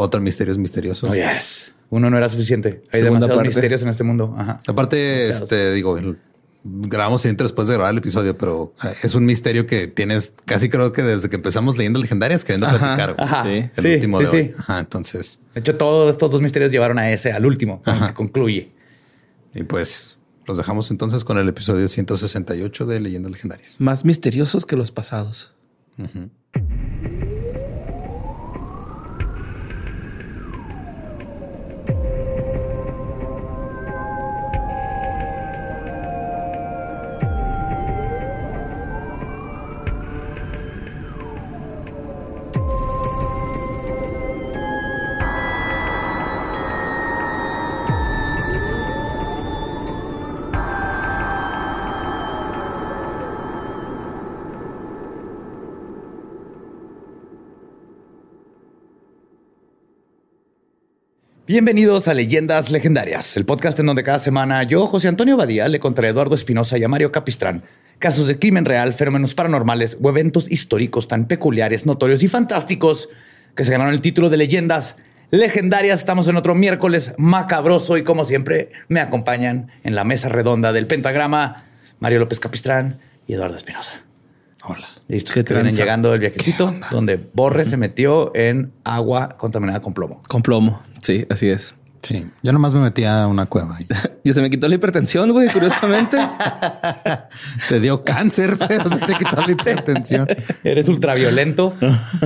otro Misterios Misteriosos. Oh, yes. Uno no era suficiente. Hay demasiados misterios en este mundo. Aparte, este, digo, grabamos siempre después de grabar el episodio, pero eh, es un misterio que tienes casi creo que desde que empezamos leyendo legendarias queriendo platicar. Ajá. El sí, último sí, de sí. hoy. Ajá, entonces. De hecho, todos estos dos misterios llevaron a ese, al último, al que concluye. Y pues los dejamos entonces con el episodio 168 de Leyendas Legendarias. Más misteriosos que los pasados. Bienvenidos a Leyendas Legendarias, el podcast en donde cada semana yo, José Antonio Badía, le contaré a Eduardo Espinosa y a Mario Capistrán casos de crimen real, fenómenos paranormales o eventos históricos tan peculiares, notorios y fantásticos que se ganaron el título de Leyendas Legendarias. Estamos en otro miércoles macabroso y como siempre me acompañan en la mesa redonda del pentagrama Mario López Capistrán y Eduardo Espinosa. Hola. Listos ¿Qué que vienen llegando del viajecito donde Borre se metió en agua contaminada con plomo. Con plomo. Sí, así es. Sí, yo nomás me metí a una cueva y Y se me quitó la hipertensión, güey, curiosamente. te dio cáncer, pero se te quitó la hipertensión. Eres ultraviolento.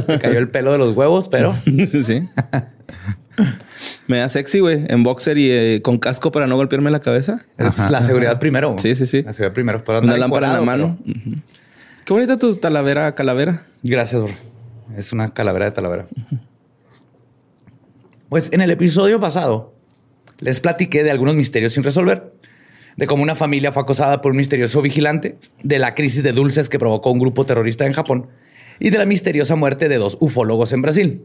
Me cayó el pelo de los huevos, pero sí, sí. Me da sexy, güey, en boxer y eh, con casco para no golpearme la cabeza. es la seguridad primero. Sí, sí, sí. La seguridad primero. Para Una lámpara en la mano. Qué bonita tu talavera, calavera. Gracias, bro. Es una calavera de talavera. Pues en el episodio pasado les platiqué de algunos misterios sin resolver. De cómo una familia fue acosada por un misterioso vigilante, de la crisis de dulces que provocó un grupo terrorista en Japón y de la misteriosa muerte de dos ufólogos en Brasil.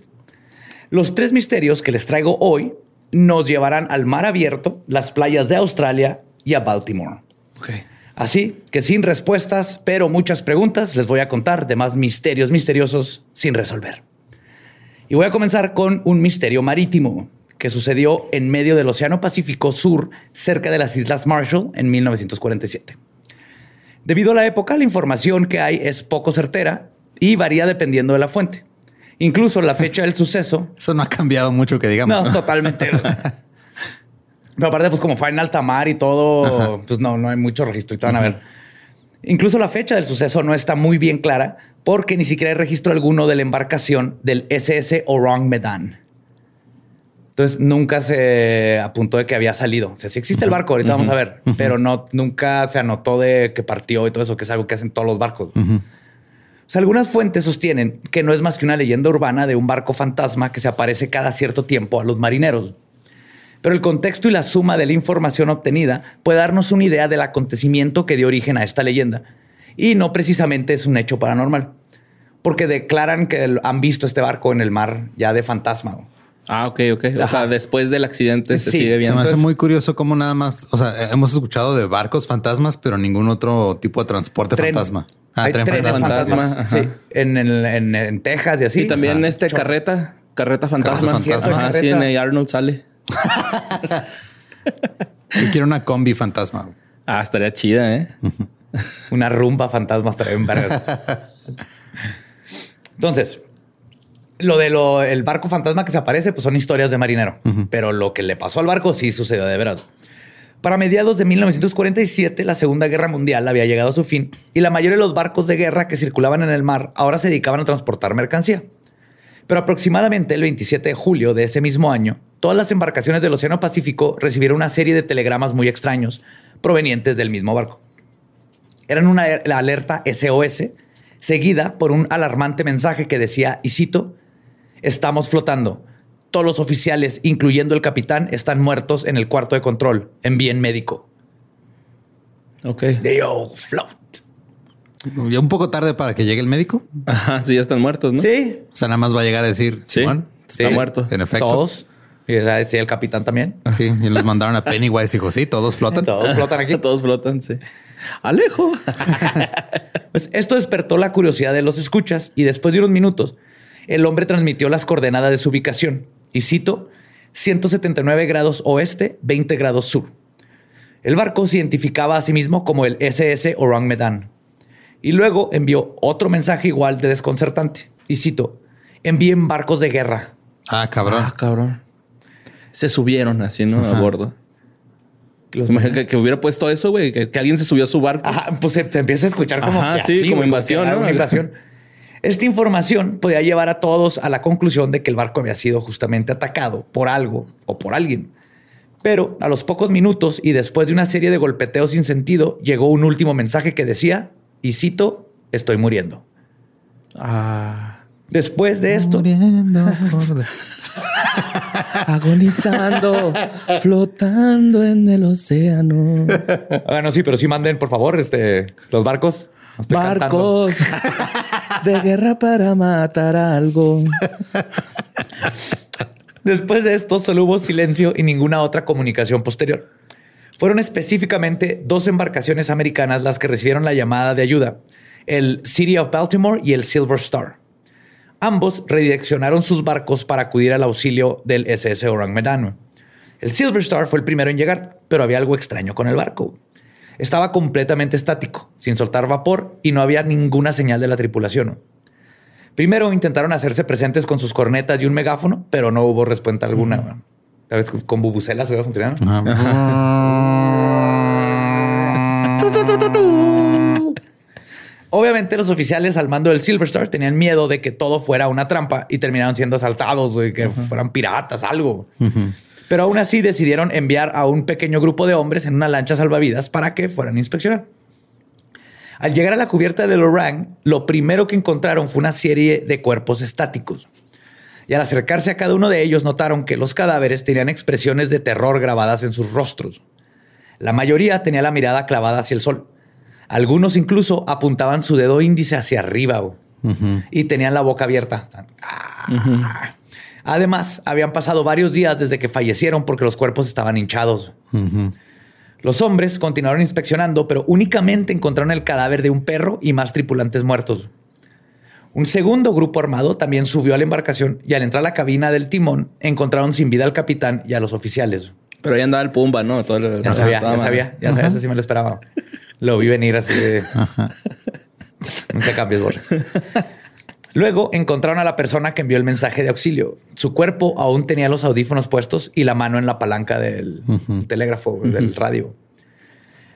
Los tres misterios que les traigo hoy nos llevarán al mar abierto, las playas de Australia y a Baltimore. Ok. Así que sin respuestas, pero muchas preguntas, les voy a contar de más misterios misteriosos sin resolver. Y voy a comenzar con un misterio marítimo que sucedió en medio del Océano Pacífico Sur, cerca de las Islas Marshall, en 1947. Debido a la época, la información que hay es poco certera y varía dependiendo de la fuente. Incluso la fecha del suceso Eso no ha cambiado mucho que digamos. no, totalmente. Pero aparte, pues como fue en alta mar y todo, pues no, no hay mucho registro y te van a ver. Incluso la fecha del suceso no está muy bien clara porque ni siquiera hay registro alguno de la embarcación del SS Orang Medan. Entonces nunca se apuntó de que había salido. O sea, sí existe el barco, ahorita vamos a ver, pero no, nunca se anotó de que partió y todo eso, que es algo que hacen todos los barcos. O sea, algunas fuentes sostienen que no es más que una leyenda urbana de un barco fantasma que se aparece cada cierto tiempo a los marineros. Pero el contexto y la suma de la información obtenida puede darnos una idea del acontecimiento que dio origen a esta leyenda. Y no precisamente es un hecho paranormal, porque declaran que han visto este barco en el mar ya de fantasma. Ah, ok, ok. O sea, después del accidente se Sí, sigue Se viendo. me hace Entonces- muy curioso cómo nada más, o sea, hemos escuchado de barcos fantasmas, pero ningún otro tipo de transporte Tren. fantasma. Ah, Hay tren trenes fantasma. fantasma, Sí, en, el- en, en Texas y así. y también Ajá. este carreta, carreta fantasma. Carreta fantasma. Ajá, sí, en Arnold sale. Yo quiero una combi fantasma. Ah, estaría chida, ¿eh? Una rumba fantasma estaría bien verga. Entonces, lo de lo, el barco fantasma que se aparece, pues son historias de marinero. Pero lo que le pasó al barco sí sucedió de verdad. Para mediados de 1947, la Segunda Guerra Mundial había llegado a su fin y la mayoría de los barcos de guerra que circulaban en el mar ahora se dedicaban a transportar mercancía. Pero aproximadamente el 27 de julio de ese mismo año, todas las embarcaciones del Océano Pacífico recibieron una serie de telegramas muy extraños provenientes del mismo barco. Eran una la alerta SOS, seguida por un alarmante mensaje que decía, y cito, estamos flotando. Todos los oficiales, incluyendo el capitán, están muertos en el cuarto de control. Envíen médico. Ok. They all float. Ya un poco tarde para que llegue el médico. Ajá, sí, ya están muertos, ¿no? Sí, O sea, nada más va a llegar a decir, Sí, está Sí. muerto. En efecto. todos. Y sí, el capitán también. Sí, y los mandaron a Pennywise y dijo, sí, todos flotan. Todos flotan aquí. Todos flotan, sí. Alejo. Pues esto despertó la curiosidad de los escuchas y después de unos minutos, el hombre transmitió las coordenadas de su ubicación. Y cito, 179 grados oeste, 20 grados sur. El barco se identificaba a sí mismo como el SS Orang Medan. Y luego envió otro mensaje igual de desconcertante. Y cito, envíen barcos de guerra. Ah, cabrón. Ah, cabrón. Se subieron así, ¿no? A bordo. Imagina que, que hubiera puesto eso, güey, que, que alguien se subió a su barco. Ajá, pues se, se empieza a escuchar como Ajá, sí, como güey, invasión, era ¿no? una invasión. Esta información podía llevar a todos a la conclusión de que el barco había sido justamente atacado por algo o por alguien. Pero a los pocos minutos y después de una serie de golpeteos sin sentido, llegó un último mensaje que decía, y cito, estoy muriendo. Ah. Después de esto, Muriendo por Agonizando, flotando en el océano. ah, no, sí, pero sí manden, por favor, este, los barcos. Estoy. Barcos de guerra para matar algo. Después de esto, solo hubo silencio y ninguna otra comunicación posterior. Fueron específicamente dos embarcaciones americanas las que recibieron la llamada de ayuda, el City of Baltimore y el Silver Star. Ambos redireccionaron sus barcos para acudir al auxilio del SS Orang Medan. El Silver Star fue el primero en llegar, pero había algo extraño con el barco. Estaba completamente estático, sin soltar vapor y no había ninguna señal de la tripulación. Primero intentaron hacerse presentes con sus cornetas y un megáfono, pero no hubo respuesta alguna. Tal vez con bubucelas hubiera funcionado. Obviamente los oficiales al mando del Silver Star tenían miedo de que todo fuera una trampa y terminaron siendo asaltados, güey, que fueran piratas, algo. Pero aún así decidieron enviar a un pequeño grupo de hombres en una lancha salvavidas para que fueran a inspeccionar. Al llegar a la cubierta del Orang, lo primero que encontraron fue una serie de cuerpos estáticos. Y al acercarse a cada uno de ellos notaron que los cadáveres tenían expresiones de terror grabadas en sus rostros. La mayoría tenía la mirada clavada hacia el sol. Algunos incluso apuntaban su dedo índice hacia arriba güey, y tenían la boca abierta. Ah. Además, habían pasado varios días desde que fallecieron porque los cuerpos estaban hinchados. Los hombres continuaron inspeccionando, pero únicamente encontraron el cadáver de un perro y más tripulantes muertos. Un segundo grupo armado también subió a la embarcación y al entrar a la cabina del timón encontraron sin vida al capitán y a los oficiales. Pero ahí andaba el Pumba, ¿no? Todo el- Ya sabía, ya sabía, ya sabía, eso sí me lo esperaba. Lo vi venir así de... Nunca cambies, Borre. Luego encontraron a la persona que envió el mensaje de auxilio. Su cuerpo aún tenía los audífonos puestos y la mano en la palanca del telégrafo, del radio.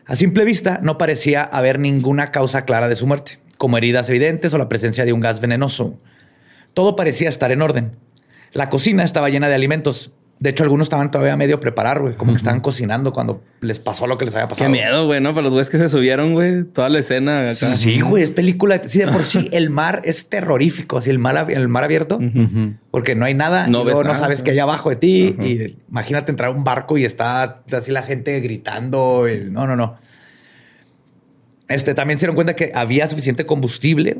A simple vista, no parecía haber ninguna causa clara de su muerte, como heridas evidentes o la presencia de un gas venenoso. Todo parecía estar en orden. La cocina estaba llena de alimentos. De hecho, algunos estaban todavía medio preparar, güey, como que estaban cocinando cuando les pasó lo que les había Qué pasado. miedo, güey, ¿no? Para los güeyes que se subieron, güey. Toda la escena acá. Sí, güey, es película. Sí, de por sí el mar es terrorífico, así el mar, ab- el mar abierto, porque no hay nada, No y ves luego no nada, sabes sí. qué hay abajo de ti. Y imagínate entrar a un barco y está así la gente gritando. y- no, no, no. Este también se dieron cuenta que había suficiente combustible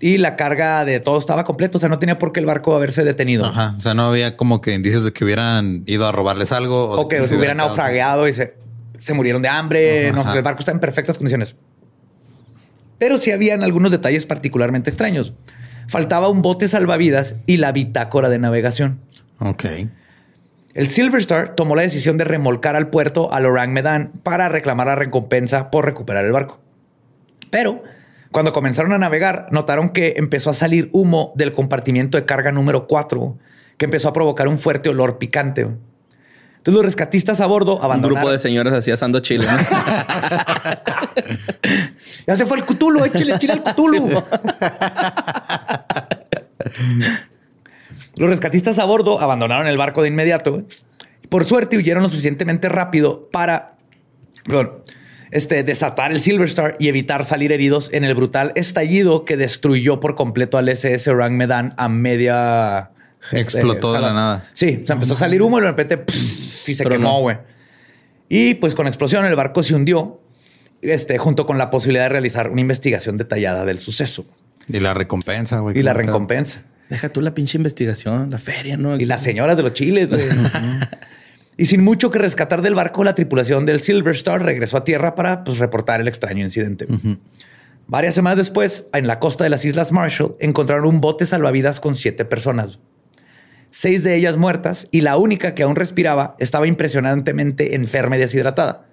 y la carga de todo estaba completo. O sea, no tenía por qué el barco haberse detenido. Ajá. O sea, no había como que indicios de que hubieran ido a robarles algo O, que, se hubieran naufrageado y se, se murieron de hambre. no, el barco está en perfectas condiciones. Pero sí habían algunos detalles particularmente extraños. Faltaba un bote salvavidas y la bitácora de navegación. Ok. El Silver Star tomó la decisión de remolcar al puerto al Orang Medan para reclamar la recompensa por recuperar el barco. Pero cuando comenzaron a navegar, notaron que empezó a salir humo del compartimiento de carga número 4, que empezó a provocar un fuerte olor picante. Entonces los rescatistas a bordo abandonaron. Un grupo de señores así asando chile. ya se fue el Cthulhu, échale chile al Cthulhu. los rescatistas a bordo abandonaron el barco de inmediato. Por suerte huyeron lo suficientemente rápido para, perdón, este, desatar el Silver Star y evitar salir heridos en el brutal estallido que destruyó por completo al SS Orang Medan a media. Este, Explotó de la nada. Sí, se empezó a salir humo y de repente y se quemó, güey. Y pues con explosión el barco se hundió, este, junto con la posibilidad de realizar una investigación detallada del suceso. Y la recompensa, güey. Y la recompensa. Deja tú la pinche investigación, la feria, ¿no? Y las señoras de los chiles, güey. Y sin mucho que rescatar del barco, la tripulación del Silver Star regresó a tierra para pues, reportar el extraño incidente. Varias semanas después, en la costa de las Islas Marshall, encontraron un bote salvavidas con siete personas. Seis de ellas muertas y la única que aún respiraba estaba impresionantemente enferma y deshidratada.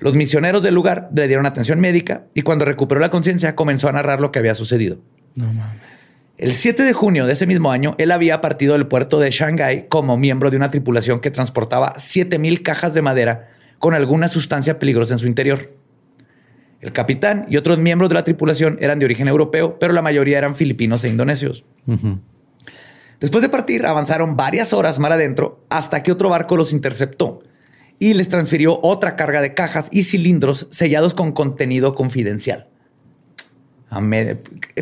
Los misioneros del lugar le dieron atención médica y cuando recuperó la conciencia comenzó a narrar lo que había sucedido. No mames. El 7 de junio de ese mismo año, él había partido del puerto de Shanghái como miembro de una tripulación que transportaba 7000 cajas de madera con alguna sustancia peligrosa en su interior. El capitán y otros miembros de la tripulación eran de origen europeo, pero la mayoría eran filipinos e indonesios. Después de partir, avanzaron varias horas mar adentro hasta que otro barco los interceptó y les transfirió otra carga de cajas y cilindros sellados con contenido confidencial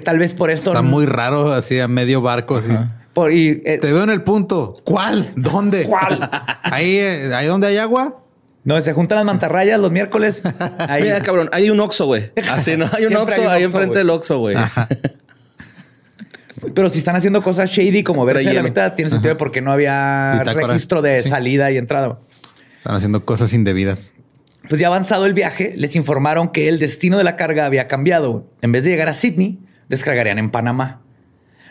tal vez por esto. Está muy raro así a medio barco. Así. Por, y, eh, Te veo en el punto. ¿Cuál? ¿Dónde? ¿Cuál? ahí, eh, ahí donde hay agua. No, se juntan las mantarrayas los miércoles. Ahí. Mira, cabrón, hay un Oxxo, güey. Así, ¿no? Hay un Oxxo ahí enfrente del Oxxo, güey. Pero si están haciendo cosas shady como verse a la mitad, tiene sentido porque no había registro de salida y entrada. Están haciendo cosas indebidas pues ya avanzado el viaje, les informaron que el destino de la carga había cambiado. En vez de llegar a Sydney, descargarían en Panamá,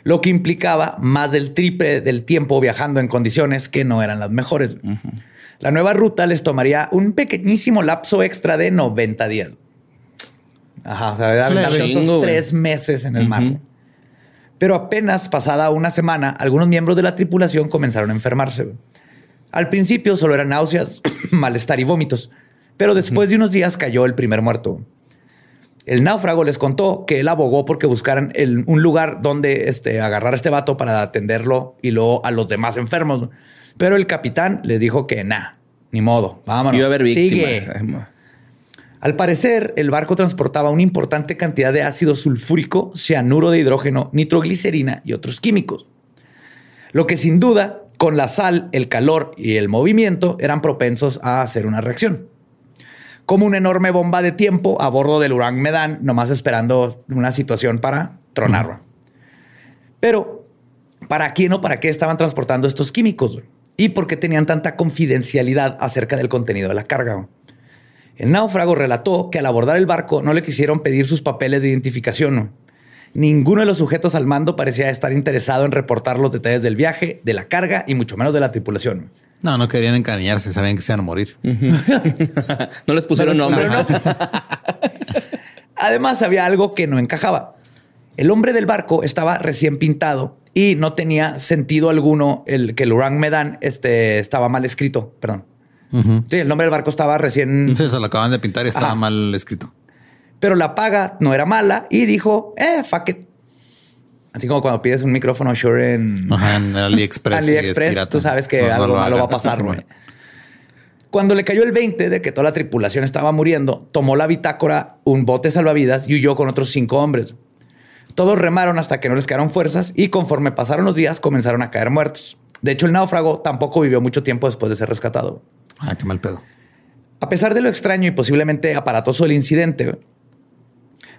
lo que implicaba más del triple del tiempo viajando en condiciones que no eran las mejores. La nueva ruta les tomaría un pequeñísimo lapso extra de 90 días. Ajá, o sea, tres meses en el mar. Pero apenas pasada una semana, algunos miembros de la tripulación comenzaron a enfermarse. Al principio solo eran náuseas, malestar y vómitos pero después de unos días cayó el primer muerto. El náufrago les contó que él abogó porque buscaran un lugar donde este, agarrar a este vato para atenderlo y luego a los demás enfermos. Pero el capitán les dijo que nada, ni modo, vámonos. Iba a haber Sigue. Al parecer, el barco transportaba una importante cantidad de ácido sulfúrico, cianuro de hidrógeno, nitroglicerina y otros químicos. Lo que sin duda, con la sal, el calor y el movimiento, eran propensos a hacer una reacción como una enorme bomba de tiempo a bordo del Urán Medan, nomás esperando una situación para tronarlo. Pero, ¿para quién o para qué estaban transportando estos químicos? ¿Y por qué tenían tanta confidencialidad acerca del contenido de la carga? El náufrago relató que al abordar el barco no le quisieron pedir sus papeles de identificación. Ninguno de los sujetos al mando parecía estar interesado en reportar los detalles del viaje, de la carga y mucho menos de la tripulación. No, no querían encariñarse, sabían que se iban a morir. no les pusieron nombre. Además, había algo que no encajaba. El hombre del barco estaba recién pintado y no tenía sentido alguno el que el Urang Medan este, estaba mal escrito. Perdón. Sí, el nombre del barco estaba recién. Sí, se lo acaban de pintar y estaba mal escrito. Pero la paga no era mala y dijo, eh, fuck it. Así como cuando pides un micrófono Shure en, AliExpress. AliExpress, tú sabes que algo malo va a pasar. Cuando le cayó el 20 de que toda la tripulación estaba muriendo, tomó la bitácora, un bote salvavidas y huyó con otros cinco hombres. Todos remaron hasta que no les quedaron fuerzas y conforme pasaron los días comenzaron a caer muertos. De hecho, el náufrago tampoco vivió mucho tiempo después de ser rescatado. Ah, qué mal pedo. A pesar de lo extraño y posiblemente aparatoso del incidente,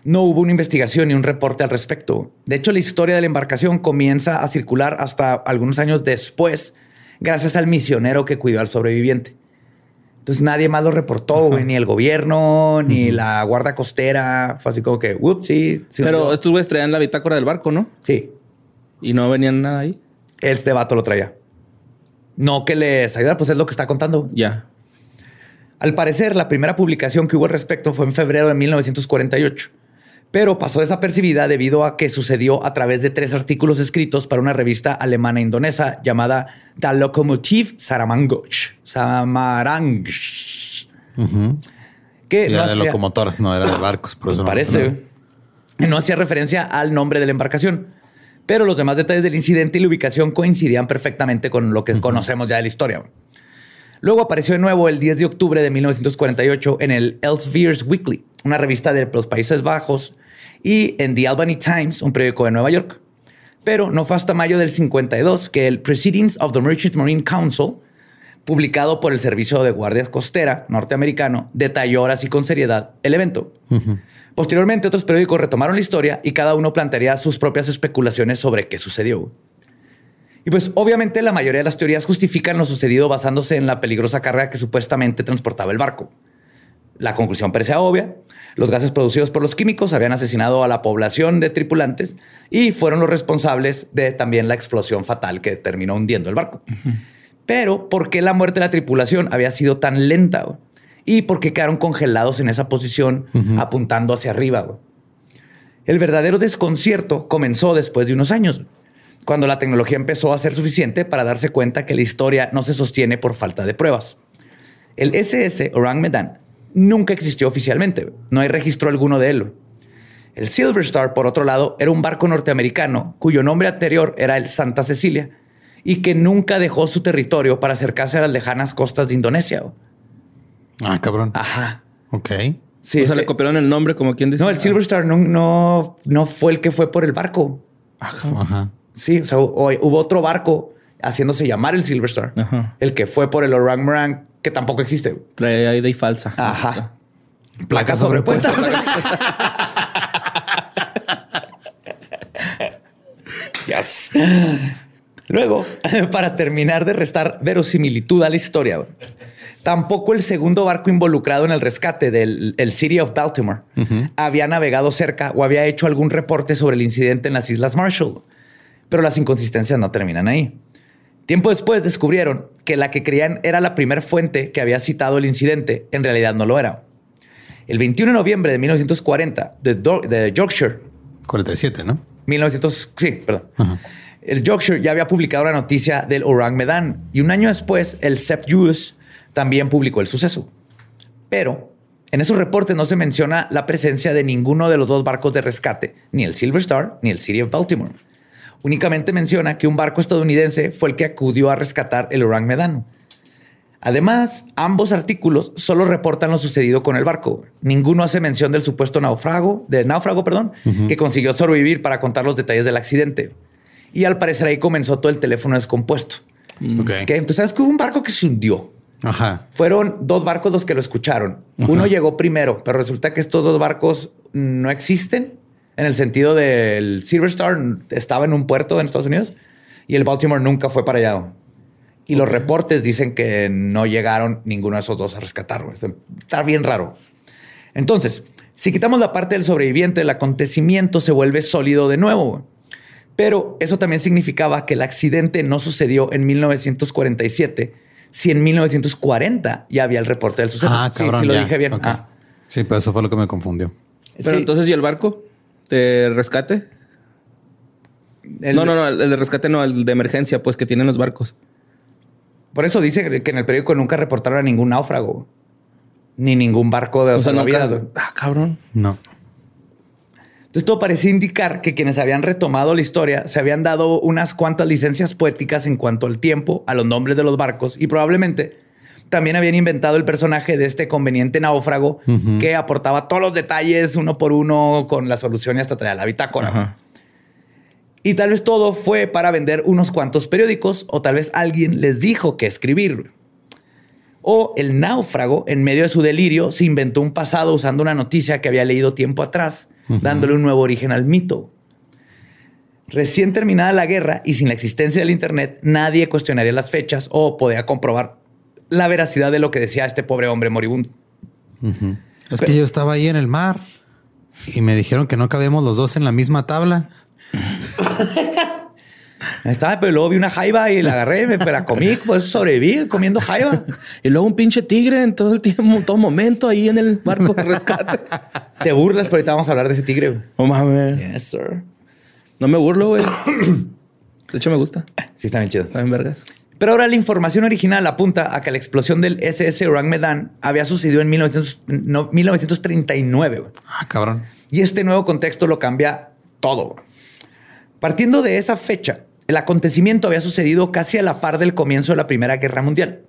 no hubo una investigación ni un reporte al respecto. De hecho, la historia de la embarcación comienza a circular hasta algunos años después, gracias al misionero que cuidó al sobreviviente. Entonces nadie más lo reportó, güey, ni el gobierno, ni la guardia costera. Fue así como que, ups, sí. Pero hundió". estos güeyes traían la bitácora del barco, ¿no? Sí, Y no venían nada ahí. este vato lo traía. No que les ayudara, pues es lo que está contando. Ya. Al parecer, la primera publicación que hubo al respecto fue en febrero de 1948, pero pasó desapercibida debido a que sucedió a través de tres artículos escritos para una revista alemana indonesa llamada The Lokomotiv. Que Y no era de locomotoras, no era de barcos. Por pues eso parece. No hacía referencia al nombre de la embarcación, pero los demás detalles del incidente y la ubicación coincidían perfectamente con lo que conocemos ya de la historia. Luego apareció de nuevo el 10 de octubre de 1948 en el Elsevier's Weekly, una revista de los Países Bajos, y en The Albany Times, un periódico de Nueva York. Pero no fue hasta mayo del 52 que el Proceedings of the Merchant Marine Council, publicado por el Servicio de Guardia Costera norteamericano, detalló ahora sí con seriedad el evento. Posteriormente, otros periódicos retomaron la historia y cada uno plantearía sus propias especulaciones sobre qué sucedió. Y pues obviamente la mayoría de las teorías justifican lo sucedido basándose en la peligrosa carga que supuestamente transportaba el barco. La conclusión parece obvia. Los gases producidos por los químicos habían asesinado a la población de tripulantes y fueron los responsables de también la explosión fatal que terminó hundiendo el barco. Pero, ¿por qué la muerte de la tripulación había sido tan lenta? ¿Y por qué quedaron congelados en esa posición apuntando hacia arriba? El verdadero desconcierto comenzó después de unos años, cuando la tecnología empezó a ser suficiente para darse cuenta que la historia no se sostiene por falta de pruebas. El SS Orang Medan nunca existió oficialmente, no hay registro alguno de él. El Silver Star, por otro lado, era un barco norteamericano cuyo nombre anterior era el Santa Cecilia y que nunca dejó su territorio para acercarse a las lejanas costas de Indonesia. Ah, cabrón. Ajá. Ok. Sí, o sea, este- le copiaron el nombre como quien dice. no, el Silver Star no, no, no fue el que fue por el barco. Ajá. Sí, o sea, hu- hubo otro barco haciéndose llamar el Silver Star. Ajá. El que fue por el Orang Morang, que tampoco existe. Trae ahí falsa. Ajá. Placas sobrepuestas. Yes. Luego, para terminar de restar verosimilitud a la historia, tampoco el segundo barco involucrado en el rescate del el City of Baltimore había navegado cerca o había hecho algún reporte sobre el incidente en las Islas Marshall. Pero las inconsistencias no terminan ahí. Tiempo después descubrieron que la que creían era la primera fuente que había citado el incidente, en realidad no lo era. El 21 de noviembre de 1940, de, Yorkshire, 47, ¿no? 1900, sí, perdón. El Yorkshire ya había publicado la noticia del Orang Medan y un año después el Sept News también publicó el suceso. Pero en esos reportes no se menciona la presencia de ninguno de los dos barcos de rescate, ni el Silver Star ni el City of Baltimore. Únicamente menciona que un barco estadounidense fue el que acudió a rescatar el Orang Medan. Además, ambos artículos solo reportan lo sucedido con el barco. Ninguno hace mención del supuesto náufrago, del náufrago, perdón, que consiguió sobrevivir para contar los detalles del accidente. Y al parecer ahí comenzó todo el teléfono descompuesto. Ok. Que entonces sabes que hubo un barco que se hundió. Ajá. Fueron dos barcos los que lo escucharon. Uno llegó primero, pero resulta que estos dos barcos no existen en el sentido del Silver Star estaba en un puerto en Estados Unidos y el Baltimore nunca fue para allá. Y los reportes dicen que no llegaron ninguno de esos dos a rescatarlo. Está bien raro. Entonces, si quitamos la parte del sobreviviente, el acontecimiento se vuelve sólido de nuevo. Pero eso también significaba que el accidente no sucedió en 1947, si en 1940 ya había el reporte del suceso. Ah, Sí, cabrón. sí, lo ya. dije bien. Ah. Sí, pero eso fue lo que me confundió. Pero Sí, entonces, ¿y el barco de rescate? el- No, no, no, el de rescate no, el de emergencia, pues que tienen los barcos. Por eso dice que en el periódico nunca reportaron a ningún náufrago, ni ningún barco de O sea, nunca-. Ah, cabrón. No. Entonces todo parecía indicar que quienes habían retomado la historia se habían dado unas cuantas licencias poéticas en cuanto al tiempo, a los nombres de los barcos y probablemente también habían inventado el personaje de este conveniente náufrago que aportaba todos los detalles uno por uno con la solución y hasta traía la bitácora. Ajá. Y tal vez todo fue para vender unos cuantos periódicos o tal vez alguien les dijo que escribir. O el náufrago, en medio de su delirio, se inventó un pasado usando una noticia que había leído tiempo atrás dándole un nuevo origen al mito. Recién terminada la guerra y sin la existencia del Internet, nadie cuestionaría las fechas o podía comprobar la veracidad de lo que decía este pobre hombre moribundo. Es que yo estaba ahí en el mar y me dijeron que no cabíamos los dos en la misma tabla. Estaba, pero luego vi una jaiba y la agarré, me la comí, pues sobreviví comiendo jaiba. Y luego un pinche tigre en todo el tiempo, todo momento ahí en el barco de rescate. Te burlas, pero ahorita vamos a hablar de ese tigre. güey. No mames. Yes, sir. No me burlo, güey. De hecho, me gusta. Sí, está bien chido. Está bien vergas. Pero ahora la información original apunta a que la explosión del SS Orang Medan había sucedido en 1900 no, 1939. güey. Ah, cabrón. Y este nuevo contexto lo cambia todo. Partiendo de esa fecha, el acontecimiento había sucedido casi a la par del comienzo de la Primera Guerra Mundial,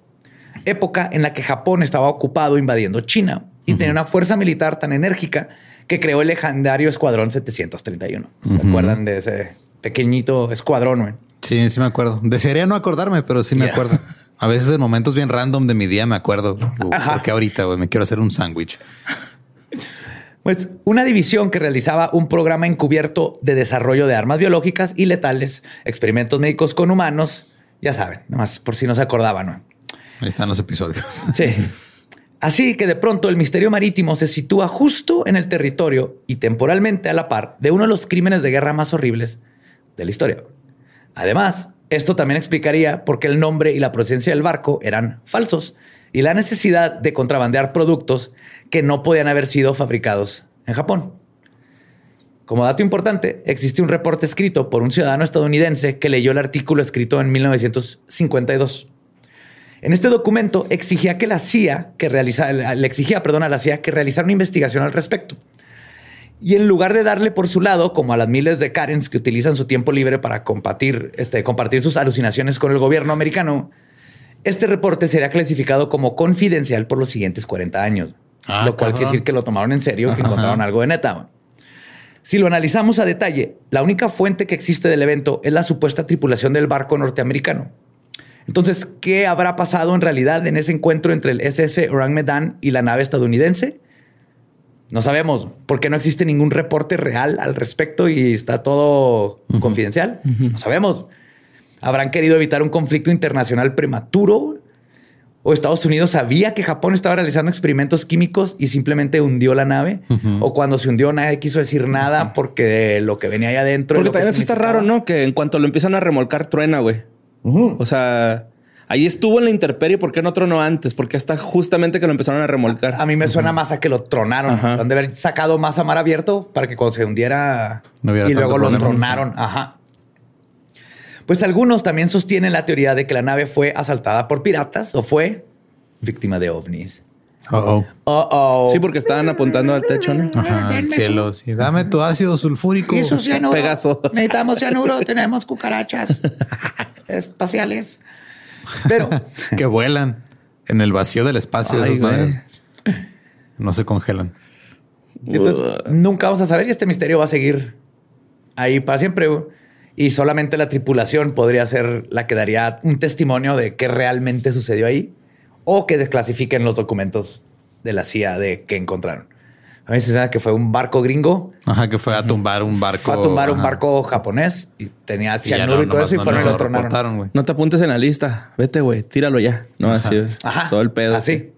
época en la que Japón estaba ocupado invadiendo China y tenía una fuerza militar tan enérgica que creó el legendario Escuadrón 731. ¿Se acuerdan de ese pequeñito escuadrón? güey? Sí, sí me acuerdo. Desearía no acordarme, pero sí me acuerdo. A veces en momentos bien random de mi día me acuerdo. Porque ahorita, güey, me quiero hacer un sándwich. Pues una división que realizaba un programa encubierto de desarrollo de armas biológicas y letales, experimentos médicos con humanos, ya saben, nomás por si no se acordaban. ¿no? Ahí están los episodios. Sí. Así que de pronto el misterio marítimo se sitúa justo en el territorio y temporalmente a la par de uno de los crímenes de guerra más horribles de la historia. Además, esto también explicaría por qué el nombre y la procedencia del barco eran falsos y la necesidad de contrabandear productos que no podían haber sido fabricados en Japón. Como dato importante, existe un reporte escrito por un ciudadano estadounidense que leyó el artículo escrito en 1952. En este documento exigía que la CIA que le exigía, perdón, a la CIA que realizara una investigación al respecto. Y en lugar de darle por su lado, como a las miles de Karens que utilizan su tiempo libre para compartir, este, compartir sus alucinaciones con el gobierno americano, este reporte sería clasificado como confidencial por los siguientes 40 años. Ah, lo cual quiere decir que lo tomaron en serio, que encontraron algo de neta. Si lo analizamos a detalle, la única fuente que existe del evento es la supuesta tripulación del barco norteamericano. Entonces, ¿qué habrá pasado en realidad en ese encuentro entre el SS Orang Medan y la nave estadounidense? No sabemos, porque no existe ningún reporte real al respecto y está todo confidencial. No sabemos. ¿Habrán querido evitar un conflicto internacional prematuro? ¿O Estados Unidos sabía que Japón estaba realizando experimentos químicos y simplemente hundió la nave? ¿O cuando se hundió nadie quiso decir nada porque lo que venía ahí adentro... Porque también eso está raro, ¿no? Que en cuanto lo empiezan a remolcar, truena, güey. O sea, ahí estuvo en la intemperie. ¿Por qué no tronó antes? Porque hasta justamente que lo empezaron a remolcar. A mí me suena más a que lo tronaron. Ajá. Han de haber sacado más a mar abierto para que cuando se hundiera No y luego lo tronaron. Ajá. Pues algunos también sostienen la teoría de que la nave fue asaltada por piratas o fue víctima de ovnis. Oh, Oh, oh. Sí, porque estaban apuntando al techo, ¿no? Ajá, el cielo. Sí, dame tu ácido sulfúrico. Y su cianuro. Pegaso. Necesitamos cianuro. Tenemos cucarachas espaciales. Pero que vuelan en el vacío del espacio. Ay, esas. No se congelan. Entonces, nunca vamos a saber y este misterio va a seguir ahí para siempre. Y solamente la tripulación podría ser la que daría un testimonio de qué realmente sucedió ahí o que desclasifiquen los documentos de la CIA de que encontraron. A veces se sabe que fue un barco gringo, Ajá, que fue a tumbar un barco. fue a tumbar un barco japonés y tenía Y cianuro no, y todo nomás eso y no fueron y lo tronaron. No te apuntes en la lista. Vete, güey. Tíralo ya. No, así es. Ajá. Todo el pedo. Así.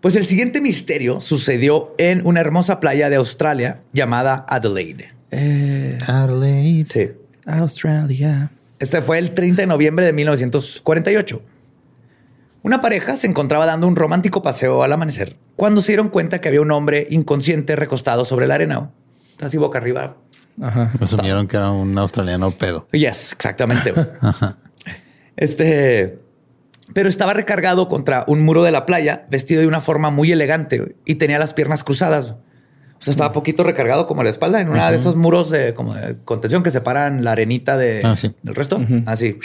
Pues el siguiente misterio sucedió en una hermosa playa de Australia llamada Adelaide. Eh, Adelaide. Sí. Australia. Este fue el 30 de noviembre de 1948. Una pareja se encontraba dando un romántico paseo al amanecer cuando se dieron cuenta que había un hombre inconsciente recostado sobre la arena. Así boca arriba. Ajá. Asumieron que era un australiano pedo. Yes, exactamente. este, pero estaba recargado contra un muro de la playa, vestido de una forma muy elegante y tenía las piernas cruzadas. O sea, estaba poquito recargado como a la espalda en una de esos muros de, como de contención que separan la arenita de, Ah, sí. del resto. Así.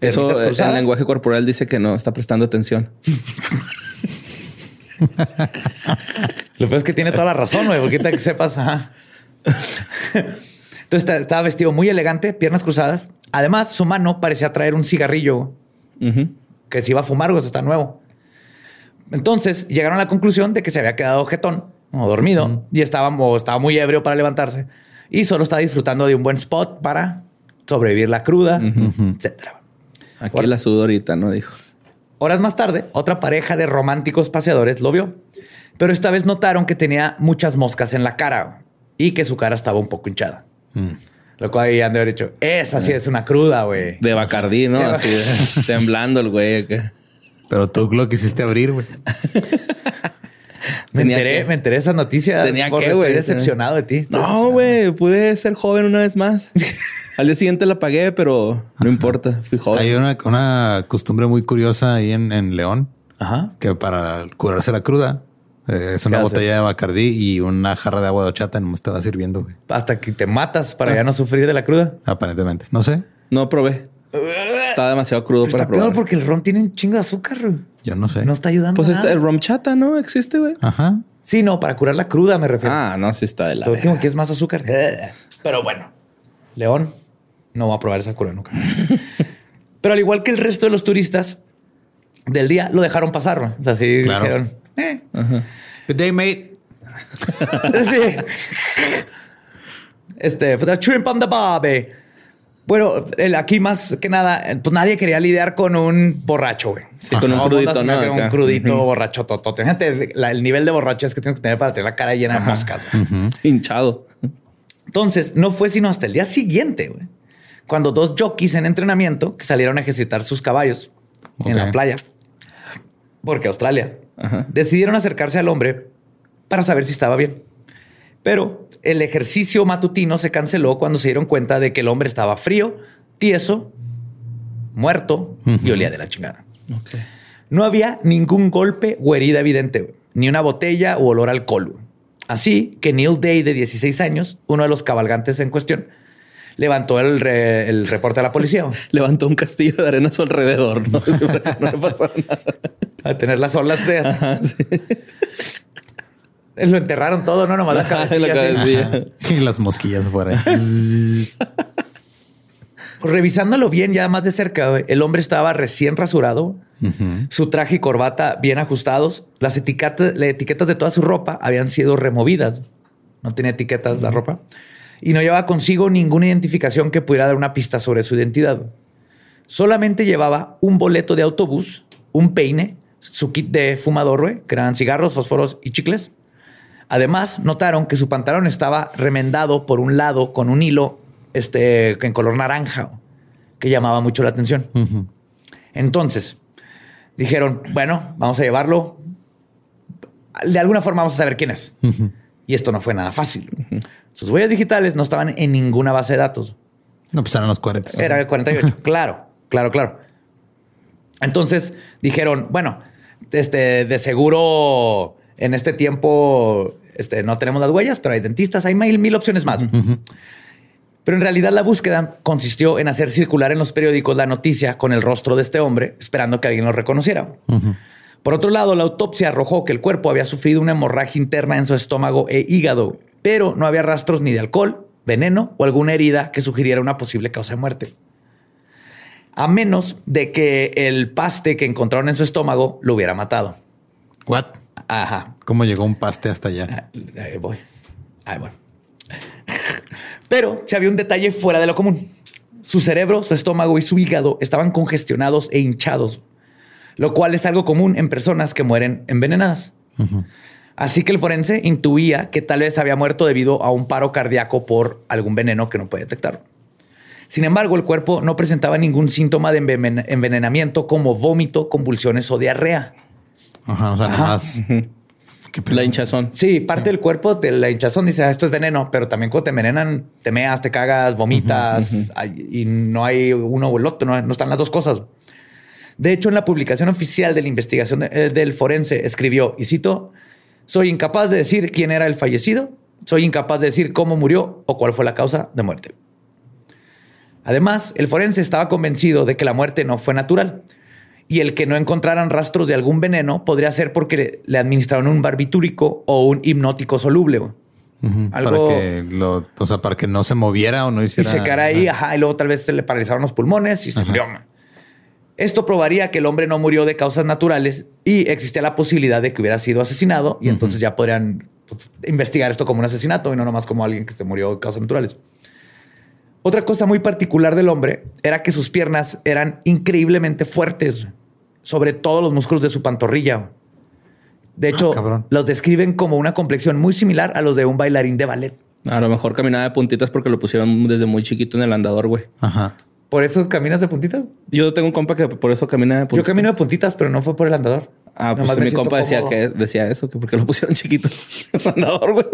Eso el lenguaje corporal dice que no está prestando atención. Lo peor es que tiene toda la razón, güey, porque que sepas. ajá. Entonces está- estaba vestido muy elegante, piernas cruzadas. Además, su mano parecía traer un cigarrillo que se iba a fumar, güey, eso está nuevo. Entonces llegaron a la conclusión de que se había quedado jetón o dormido y estaba, o estaba muy ebrio para levantarse y solo estaba disfrutando de un buen spot para sobrevivir la cruda, etcétera. Aquí la sudo ahorita, ¿no? Dijo. Horas más tarde, otra pareja de románticos paseadores lo vio, pero esta vez notaron que tenía muchas moscas en la cara y que su cara estaba un poco hinchada. Lo cual ahí han de haber dicho, esa sí es una cruda, güey. De Bacardí, ¿no? Así temblando el güey. Pero tú lo quisiste abrir, güey. me, enteré, me enteré de esa noticia. Tenía que, güey. Estoy decepcionado de ti. No, güey. Pude ser joven una vez más. Al día siguiente la pagué, pero no importa. Fui joven. Hay una, una costumbre muy curiosa ahí en, en León. Ajá. Que para curarse la cruda, eh, es una botella de Bacardí y una jarra de agua de horchata. No me estaba sirviendo, güey. Hasta que te matas para ya no sufrir de la cruda. Aparentemente. No sé. No probé. Está demasiado crudo Pero para está probar. peor porque el ron tiene un chingo de azúcar. güey. Yo no sé. No está ayudando. Pues este, el rom chata, ¿no? Existe, güey. Ajá. Sí, no, para curar la cruda me refiero. Ah, no, sí está de la Lo último que es más azúcar. Pero bueno, León no va a probar esa cura nunca. Pero al igual que el resto de los turistas del día, lo dejaron pasar. ¿no? O sea, sí Claro. dijeron, eh. Good day, mate. Sí. Este, for the shrimp on the barbie. Bueno, el- aquí más que nada, eh, pues nadie quería lidiar con un borracho, güey. Sí, con un crudito, ¿no? Un crudito borracho totote. Fíjate la- el nivel de borrachez que tienes que tener para tener la cara llena de moscas. güey. Hinchado. Entonces, no fue sino hasta el día siguiente, güey, cuando dos jockeys en entrenamiento que salieron a ejercitar sus caballos en Ok. la playa, porque Australia, decidieron acercarse al hombre para saber si estaba bien. Pero el ejercicio matutino se canceló cuando se dieron cuenta de que el hombre estaba frío, tieso, muerto y olía de la chingada. No había ningún golpe o herida evidente, ni una botella o olor a alcohol. Así que Neil Day, de 16 años, uno de los cabalgantes en cuestión, levantó el, re- el reporte a la policía Levantó un castillo de arena a su alrededor. No, no le pasó nada. a tener las olas de... Lo enterraron todo, no nomás la cabecilla. la así. cabecilla. Y las mosquillas fuera. Pues revisándolo bien ya más de cerca, el hombre estaba recién rasurado, su traje y corbata bien ajustados, las etiquetas, las etiquetas de toda su ropa habían sido removidas. No tenía etiquetas la ropa y no llevaba consigo ninguna identificación que pudiera dar una pista sobre su identidad. Solamente llevaba un boleto de autobús, un peine, su kit de fumador, que eran cigarros, fósforos y chicles. Además, notaron que su pantalón estaba remendado por un lado con un hilo este, en color naranja, que llamaba mucho la atención. Entonces, dijeron, bueno, vamos a llevarlo. De alguna forma vamos a saber quién es. Y esto no fue nada fácil. Sus huellas digitales no estaban en ninguna base de datos. No, pues eran los 40. Era el 48. claro, claro, claro. Entonces dijeron, bueno, este, de seguro en este tiempo este, no tenemos las huellas, pero hay dentistas, hay mil, mil opciones más. Pero en realidad la búsqueda consistió en hacer circular en los periódicos la noticia con el rostro de este hombre, esperando que alguien lo reconociera. Por otro lado, la autopsia arrojó que el cuerpo había sufrido una hemorragia interna en su estómago e hígado, pero no había rastros ni de alcohol, veneno o alguna herida que sugiriera una posible causa de muerte. A menos de que el paste que encontraron en su estómago lo hubiera matado. What? Ajá. ¿Cómo llegó un paste hasta allá? Ahí voy. Ahí voy. Pero se había un detalle fuera de lo común. Su cerebro, su estómago y su hígado estaban congestionados e hinchados, lo cual es algo común en personas que mueren envenenadas. Así que el forense intuía que tal vez había muerto debido a un paro cardíaco por algún veneno que no puede detectar. Sin embargo, el cuerpo no presentaba ningún síntoma de enven- envenenamiento como vómito, convulsiones o diarrea. Ajá, o sea, nomás. ¿Qué pedo? La hinchazón. Sí, parte del cuerpo de la hinchazón dice, "Ah, esto es veneno, pero también cuando te envenenan, te meas, te cagas, vomitas y no hay uno o el otro, no, no están las dos cosas. De hecho, en la publicación oficial de la investigación de- eh, del forense escribió, y cito, soy incapaz de decir quién era el fallecido, soy incapaz de decir cómo murió o cuál fue la causa de muerte. Además, el forense estaba convencido de que la muerte no fue natural y el que no encontraran rastros de algún veneno podría ser porque le, administraron un barbitúrico o un hipnótico soluble. algo- Para que lo, o sea, para que no se moviera o no Y hiciera. se quedara ahí, ajá, y luego tal vez se le paralizaron los pulmones y se murió. Esto probaría que el hombre no murió de causas naturales y existía la posibilidad de que hubiera sido asesinado y entonces ya podrían pues, investigar esto como un asesinato y no nomás como alguien que se murió de causas naturales. Otra cosa muy particular del hombre era que sus piernas eran increíblemente fuertes, sobre todo los músculos de su pantorrilla. De hecho, cabrón. los describen como una complexión muy similar a los de un bailarín de ballet. A lo mejor caminaba de puntitas porque lo pusieron desde muy chiquito en el andador, güey. Ajá. ¿Por eso caminas de puntitas? Yo tengo un compa que por eso camina de Yo puntitas. camino de puntitas, pero no fue por el andador. Ah, pues Nomás me mi compa decía cómodo. que decía eso, que porque lo pusieron chiquito el andador, güey.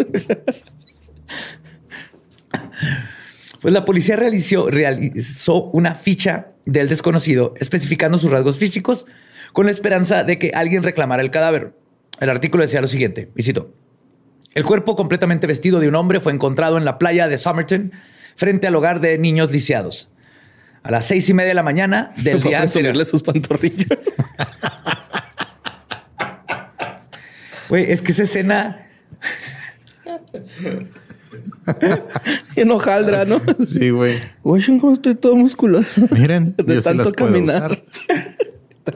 Pues la policía realizó, realizó una ficha del desconocido especificando sus rasgos físicos con la esperanza de que alguien reclamara el cadáver. El artículo decía lo siguiente, y cito, El cuerpo completamente vestido de un hombre fue encontrado en la playa de Somerton frente al hogar de niños lisiados. A las seis y media de la mañana del día a anterior. sus pantorrillas. Güey, es que esa escena... en hojaldra, ¿no? Sí, güey. Güey, cómo estoy todo musculoso. Miren, de yo sí tanto puedo caminar. usar.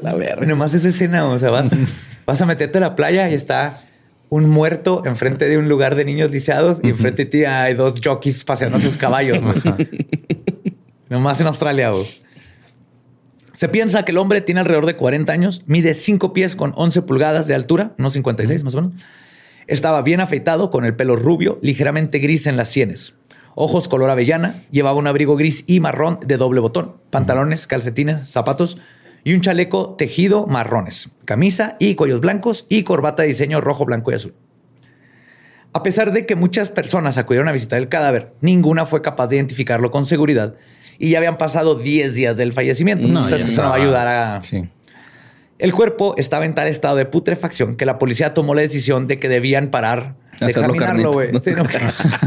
La verga. Nomás esa escena, o sea, vas, vas a meterte a la playa y está un muerto enfrente de un lugar de niños lisiados y enfrente de ti hay dos jockeys paseando sus caballos. Nomás en Australia. güey. Se piensa que el hombre tiene alrededor de 40 años, mide 5 pies con 11 pulgadas de altura, unos 56 más o menos. Estaba bien afeitado, con el pelo rubio, ligeramente gris en las sienes. Ojos color avellana, llevaba un abrigo gris y marrón de doble botón, pantalones, calcetines, zapatos y un chaleco tejido marrones, camisa y cuellos blancos y corbata de diseño rojo, blanco y azul. A pesar de que muchas personas acudieron a visitar el cadáver, ninguna fue capaz de identificarlo con seguridad y ya habían pasado 10 días del fallecimiento. No, Entonces, eso no va a ayudar a... Sí. El cuerpo estaba en tal estado de putrefacción que la policía tomó la decisión de que debían parar de Hacerlo examinarlo, güey. carnitas, Sí,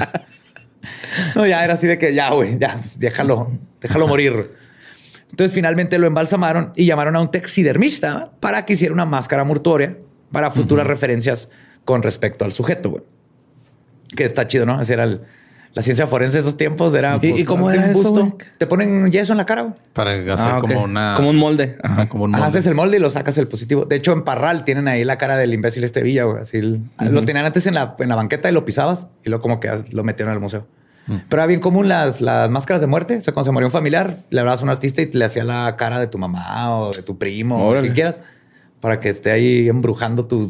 no. No, ya era así de que ya, güey, ya, déjalo, déjalo morir. Entonces finalmente lo embalsamaron y llamaron a un taxidermista para que hiciera una máscara mortuoria para futuras referencias con respecto al sujeto, güey. Que está chido, ¿no? Así era el- la ciencia forense de esos tiempos. Era, pues, ¿Y- y cómo era un eso, güey? Te ponen yeso en la cara, güey. Para hacer Ah, como una... Como un molde. Ajá, como un molde. haces el molde y lo sacas el positivo. De hecho, en Parral tienen ahí la cara del imbécil este Villa, güey. Así el- lo tenían antes en la, en la banqueta y lo pisabas y luego como que lo metieron al museo. Pero era bien común las, las máscaras de muerte. O sea, cuando se moría un familiar, le hablabas a un artista y le hacía la cara de tu mamá o de tu primo o Órale. quien quieras para que esté ahí embrujando tus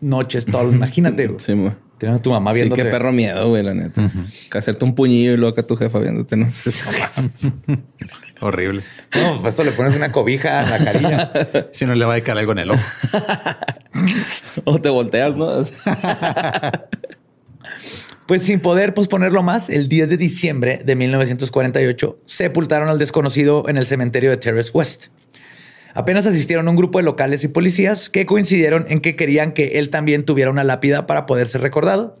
noches. Todo. Imagínate. güey. Sí, güey. Tienes a tu mamá Sí, viendo. qué perro miedo, güey, la neta. Que hacerte un puñillo y luego acá tu jefa viéndote, ¿no? Horrible. No, pues eso le pones una cobija en la carilla. Si no le va a caer algo en el ojo. o te volteas, ¿no? Pues sin poder posponerlo más, el 10 de diciembre de 1948 sepultaron al desconocido en el cementerio de Terrace West. Apenas asistieron un grupo de locales y policías que coincidieron en que querían que él también tuviera una lápida para poder ser recordado.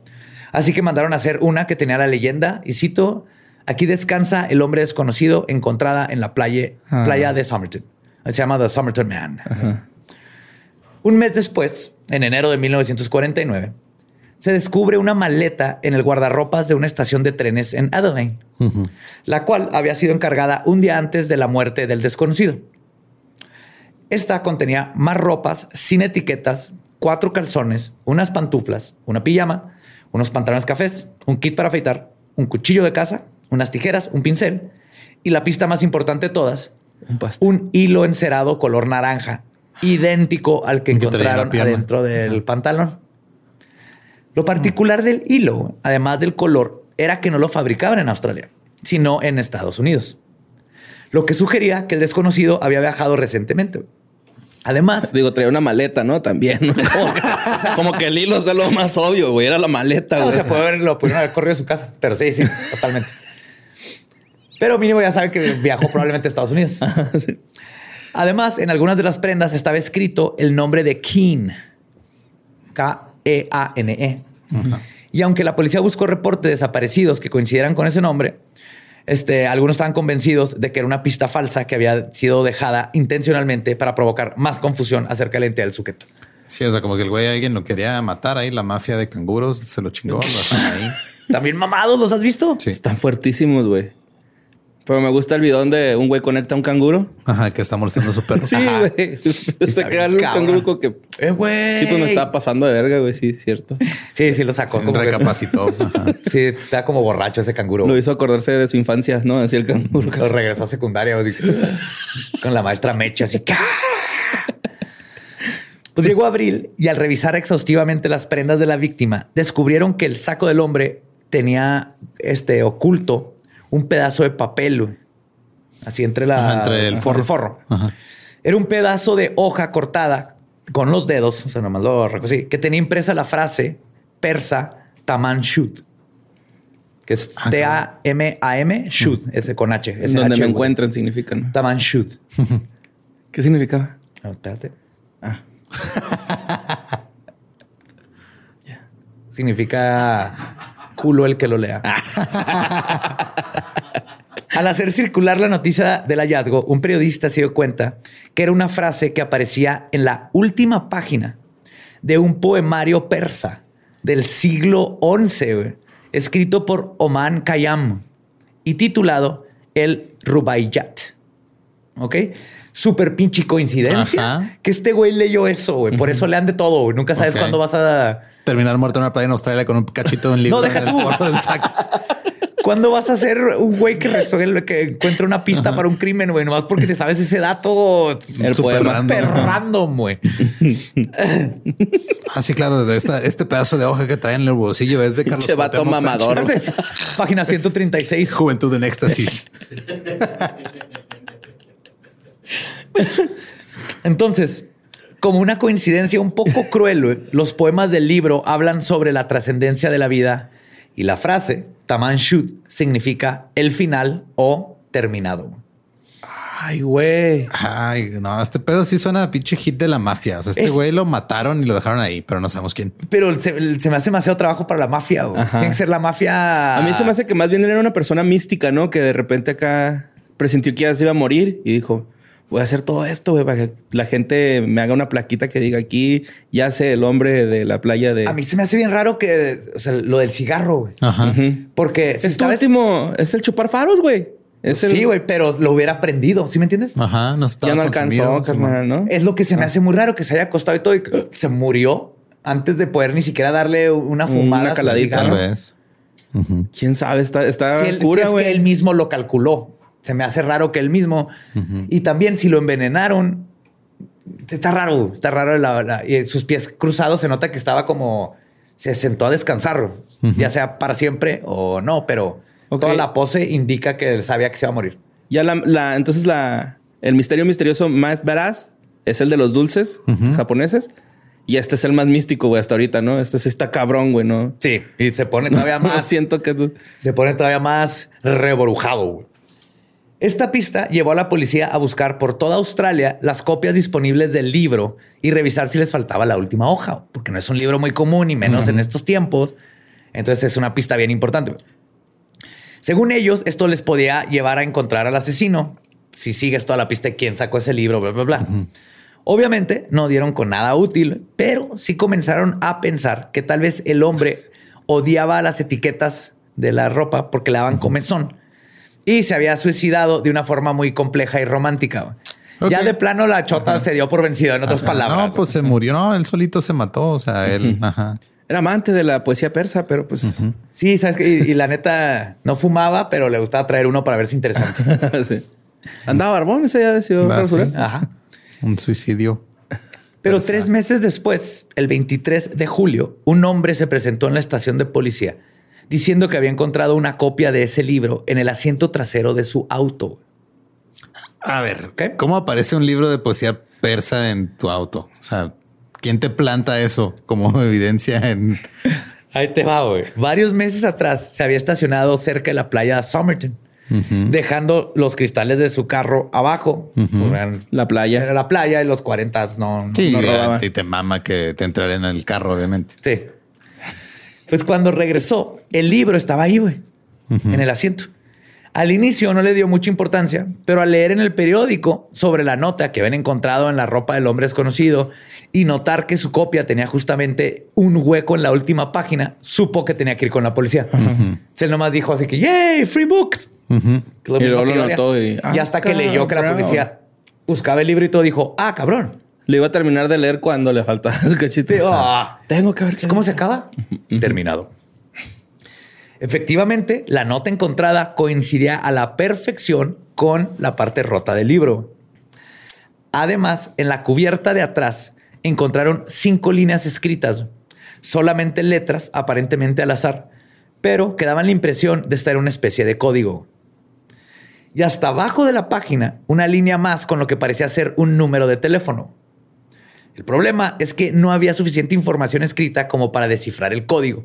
Así que mandaron a hacer una que tenía la leyenda, y cito, aquí descansa el hombre desconocido encontrada en la playa, Ah. playa de Somerton. Se llama The Somerton Man. Un mes después, en enero de 1949, se descubre una maleta en el guardarropas de una estación de trenes en Adelaide, la cual había sido encargada un día antes de la muerte del desconocido. Esta contenía más ropas sin etiquetas, cuatro calzones, unas pantuflas, una pijama, unos pantalones cafés, un kit para afeitar, un cuchillo de caza, unas tijeras, un pincel y la pista más importante de todas, Un un hilo encerado color naranja, idéntico al que encontraron adentro del pantalón. Lo particular del hilo, además del color, era que no lo fabricaban en Australia, sino en Estados Unidos. Lo que sugería que el desconocido había viajado recientemente. Además, Digo, traía una maleta, ¿no? También. ¿no? Como, que, como que el hilo es de lo más obvio, güey. Era la maleta, no, güey. se puede ver, lo pudieron haber corrido de su casa, pero sí, sí, totalmente. Pero mínimo ya sabe que viajó probablemente a Estados Unidos. Además, en algunas de las prendas estaba escrito el nombre de Keen. K-E-A-N-E. Y aunque la policía buscó reportes de desaparecidos que coincidieran con ese nombre, este, algunos estaban convencidos de que era una pista falsa que había sido dejada intencionalmente para provocar más confusión acerca de la identidad del sujeto. Sí, o sea, como que el güey alguien lo quería matar ahí, la mafia de canguros se lo chingó, lo dejaron ahí. También mamados, ¿los has visto? Sí. Están fuertísimos, güey. Pero me gusta el bidón de un güey conecta a un canguro. Ajá, que está molestando a su perro. Sí, Ajá. güey. Se está queda cabrón. canguro que... Eh, güey. Sí, pues me estaba pasando de verga, güey. Sí, cierto. Sí, sí lo sacó. Sí, como que- recapacitó. Ajá. Sí, está como borracho ese canguro. Lo hizo acordarse de su infancia, ¿no? Así el canguro. Lo regresó a secundaria así, con la maestra Mecha así. Pues llegó abril y al revisar exhaustivamente las prendas de la víctima, descubrieron que el saco del hombre tenía este oculto un pedazo de papel, güey. así entre la Ajá, entre el forro. forro. Ajá. Era un pedazo de hoja cortada con los dedos, o sea, nomás lo recogí, que tenía impresa la frase persa Taman Shud, que es Ah, T-A-M-A-M, Shud, ese con H. Ese donde H, me encuentran significa, ¿no? Taman Shud. ¿Qué significaba? Ah, espérate. Ah. Significa culo el que lo lea. Al hacer circular la noticia del hallazgo, un periodista se dio cuenta que era una frase que aparecía en la última página de un poemario persa del siglo XI, güey, escrito por Oman Khayyam y titulado El Rubaiyat. ¿Ok? Súper pinche coincidencia Ajá. que este güey leyó eso, güey. Por eso lean de todo, güey. Nunca sabes cuándo vas a... Terminar muerto en una playa en Australia con un cachito de un libro No, deja en el tú. del saco. ¿Cuándo vas a ser un güey que resuelve, que encuentra una pista para un crimen, güey? Nomás porque te sabes ese dato. El súper random, güey. Ah, sí, claro. De esta, este pedazo de hoja que traen en el bolsillo es de Carlos Pinche vato Cuauhtémoc mamador. Sánchez. Página 136. Juventud en éxtasis. Entonces, como una coincidencia un poco cruel, güey, los poemas del libro hablan sobre la trascendencia de la vida y la frase Taman Shud significa el final o terminado. Ay, güey. Ay, no, este pedo sí suena a pinche hit de la mafia. O sea, este Es- güey lo mataron y lo dejaron ahí, pero no sabemos quién. Pero se, se me hace demasiado trabajo para la mafia. güey. Tiene que ser la mafia. A mí se me hace que más bien él era una persona mística, ¿no? Que de repente acá presintió que ya se iba a morir y dijo, voy a hacer todo esto, güey, para que la gente me haga una plaquita que diga aquí yace el hombre de la playa de... A mí se me hace bien raro que, o sea, lo del cigarro, güey. Ajá. Porque si Es tu sabes- último, es el chupar faros, güey. Es el- Sí, güey, pero lo hubiera aprendido. ¿Sí me entiendes? Ajá, no estaba Ya no alcanzó, carnal, ¿no? Es lo que se me hace muy raro que se haya acostado y todo y que se murió antes de poder ni siquiera darle una fumada. Una a su caladita, Tal vez. ¿Quién sabe? Está, está Si, él- si cura, es güey. que él mismo lo calculó. Se me hace raro que él mismo. Y también si lo envenenaron, está raro. Está raro. la- la- y sus pies cruzados se nota que estaba como se sentó a descansar, ya sea para siempre o no, pero Ok. toda la pose indica que él sabía que se iba a morir. Ya la, la- entonces la, el misterio misterioso más veraz es el de los dulces japoneses. Y este es el más místico, güey, hasta ahorita, ¿no? Este sí está cabrón, güey, ¿no? Sí, y se pone todavía más. siento que... se pone todavía más reborujado. güey. Esta pista llevó a la policía a buscar por toda Australia las copias disponibles del libro y revisar si les faltaba la última hoja, porque no es un libro muy común y menos en estos tiempos. Entonces es una pista bien importante. Según ellos, esto les podía llevar a encontrar al asesino. Si sigues toda la pista de quién sacó ese libro, bla, bla, bla. Obviamente no dieron con nada útil, pero sí comenzaron a pensar que tal vez el hombre odiaba las etiquetas de la ropa porque le daban comezón y se había suicidado de una forma muy compleja y romántica. Ya de plano la chota se dio por vencido, en otras Ajá. palabras. No, pues se murió. No, él solito se mató. O sea, él. Ajá. Era amante de la poesía persa, pero pues... Sí, sabes que y, y la neta no fumaba, pero le gustaba traer uno para verse interesante. sí. Andaba barbón, ese ya decidió. Ajá. Un suicidio. Pero tres meses después, el 23 de julio, un hombre se presentó en la estación de policía diciendo que había encontrado una copia de ese libro en el asiento trasero de su auto. A ver, ¿Qué? ¿cómo aparece un libro de poesía persa en tu auto? O sea, ¿quién te planta eso como evidencia en... Ahí te va, güey. Varios meses atrás se había estacionado cerca de la playa de Somerton, dejando los cristales de su carro abajo. La playa. Era la playa y los 40 no, no- Sí, no y robaban. te mama que te entrara en el carro, obviamente. Sí. Pues cuando regresó, el libro estaba ahí, güey, en el asiento. Al inicio no le dio mucha importancia, pero al leer en el periódico sobre la nota que habían encontrado en la ropa del hombre desconocido y notar que su copia tenía justamente un hueco en la última página, supo que tenía que ir con la policía. Entonces él nomás dijo así que, ¡yay! ¡Free books! Y luego lo notó y- Y hasta que leyó que la policía buscaba el libro y todo, dijo, ah, cabrón. Lo iba a terminar de leer cuando le faltaba el cachito. Ah, Tengo que ver ¿Es ¿Cómo se acaba? Terminado. Efectivamente, la nota encontrada coincidía a la perfección con la parte rota del libro. Además, en la cubierta de atrás encontraron cinco líneas escritas, solamente letras aparentemente al azar, pero que daban la impresión de estar en una especie de código. Y hasta abajo de la página, una línea más con lo que parecía ser un número de teléfono. El problema es que no había suficiente información escrita como para descifrar el código.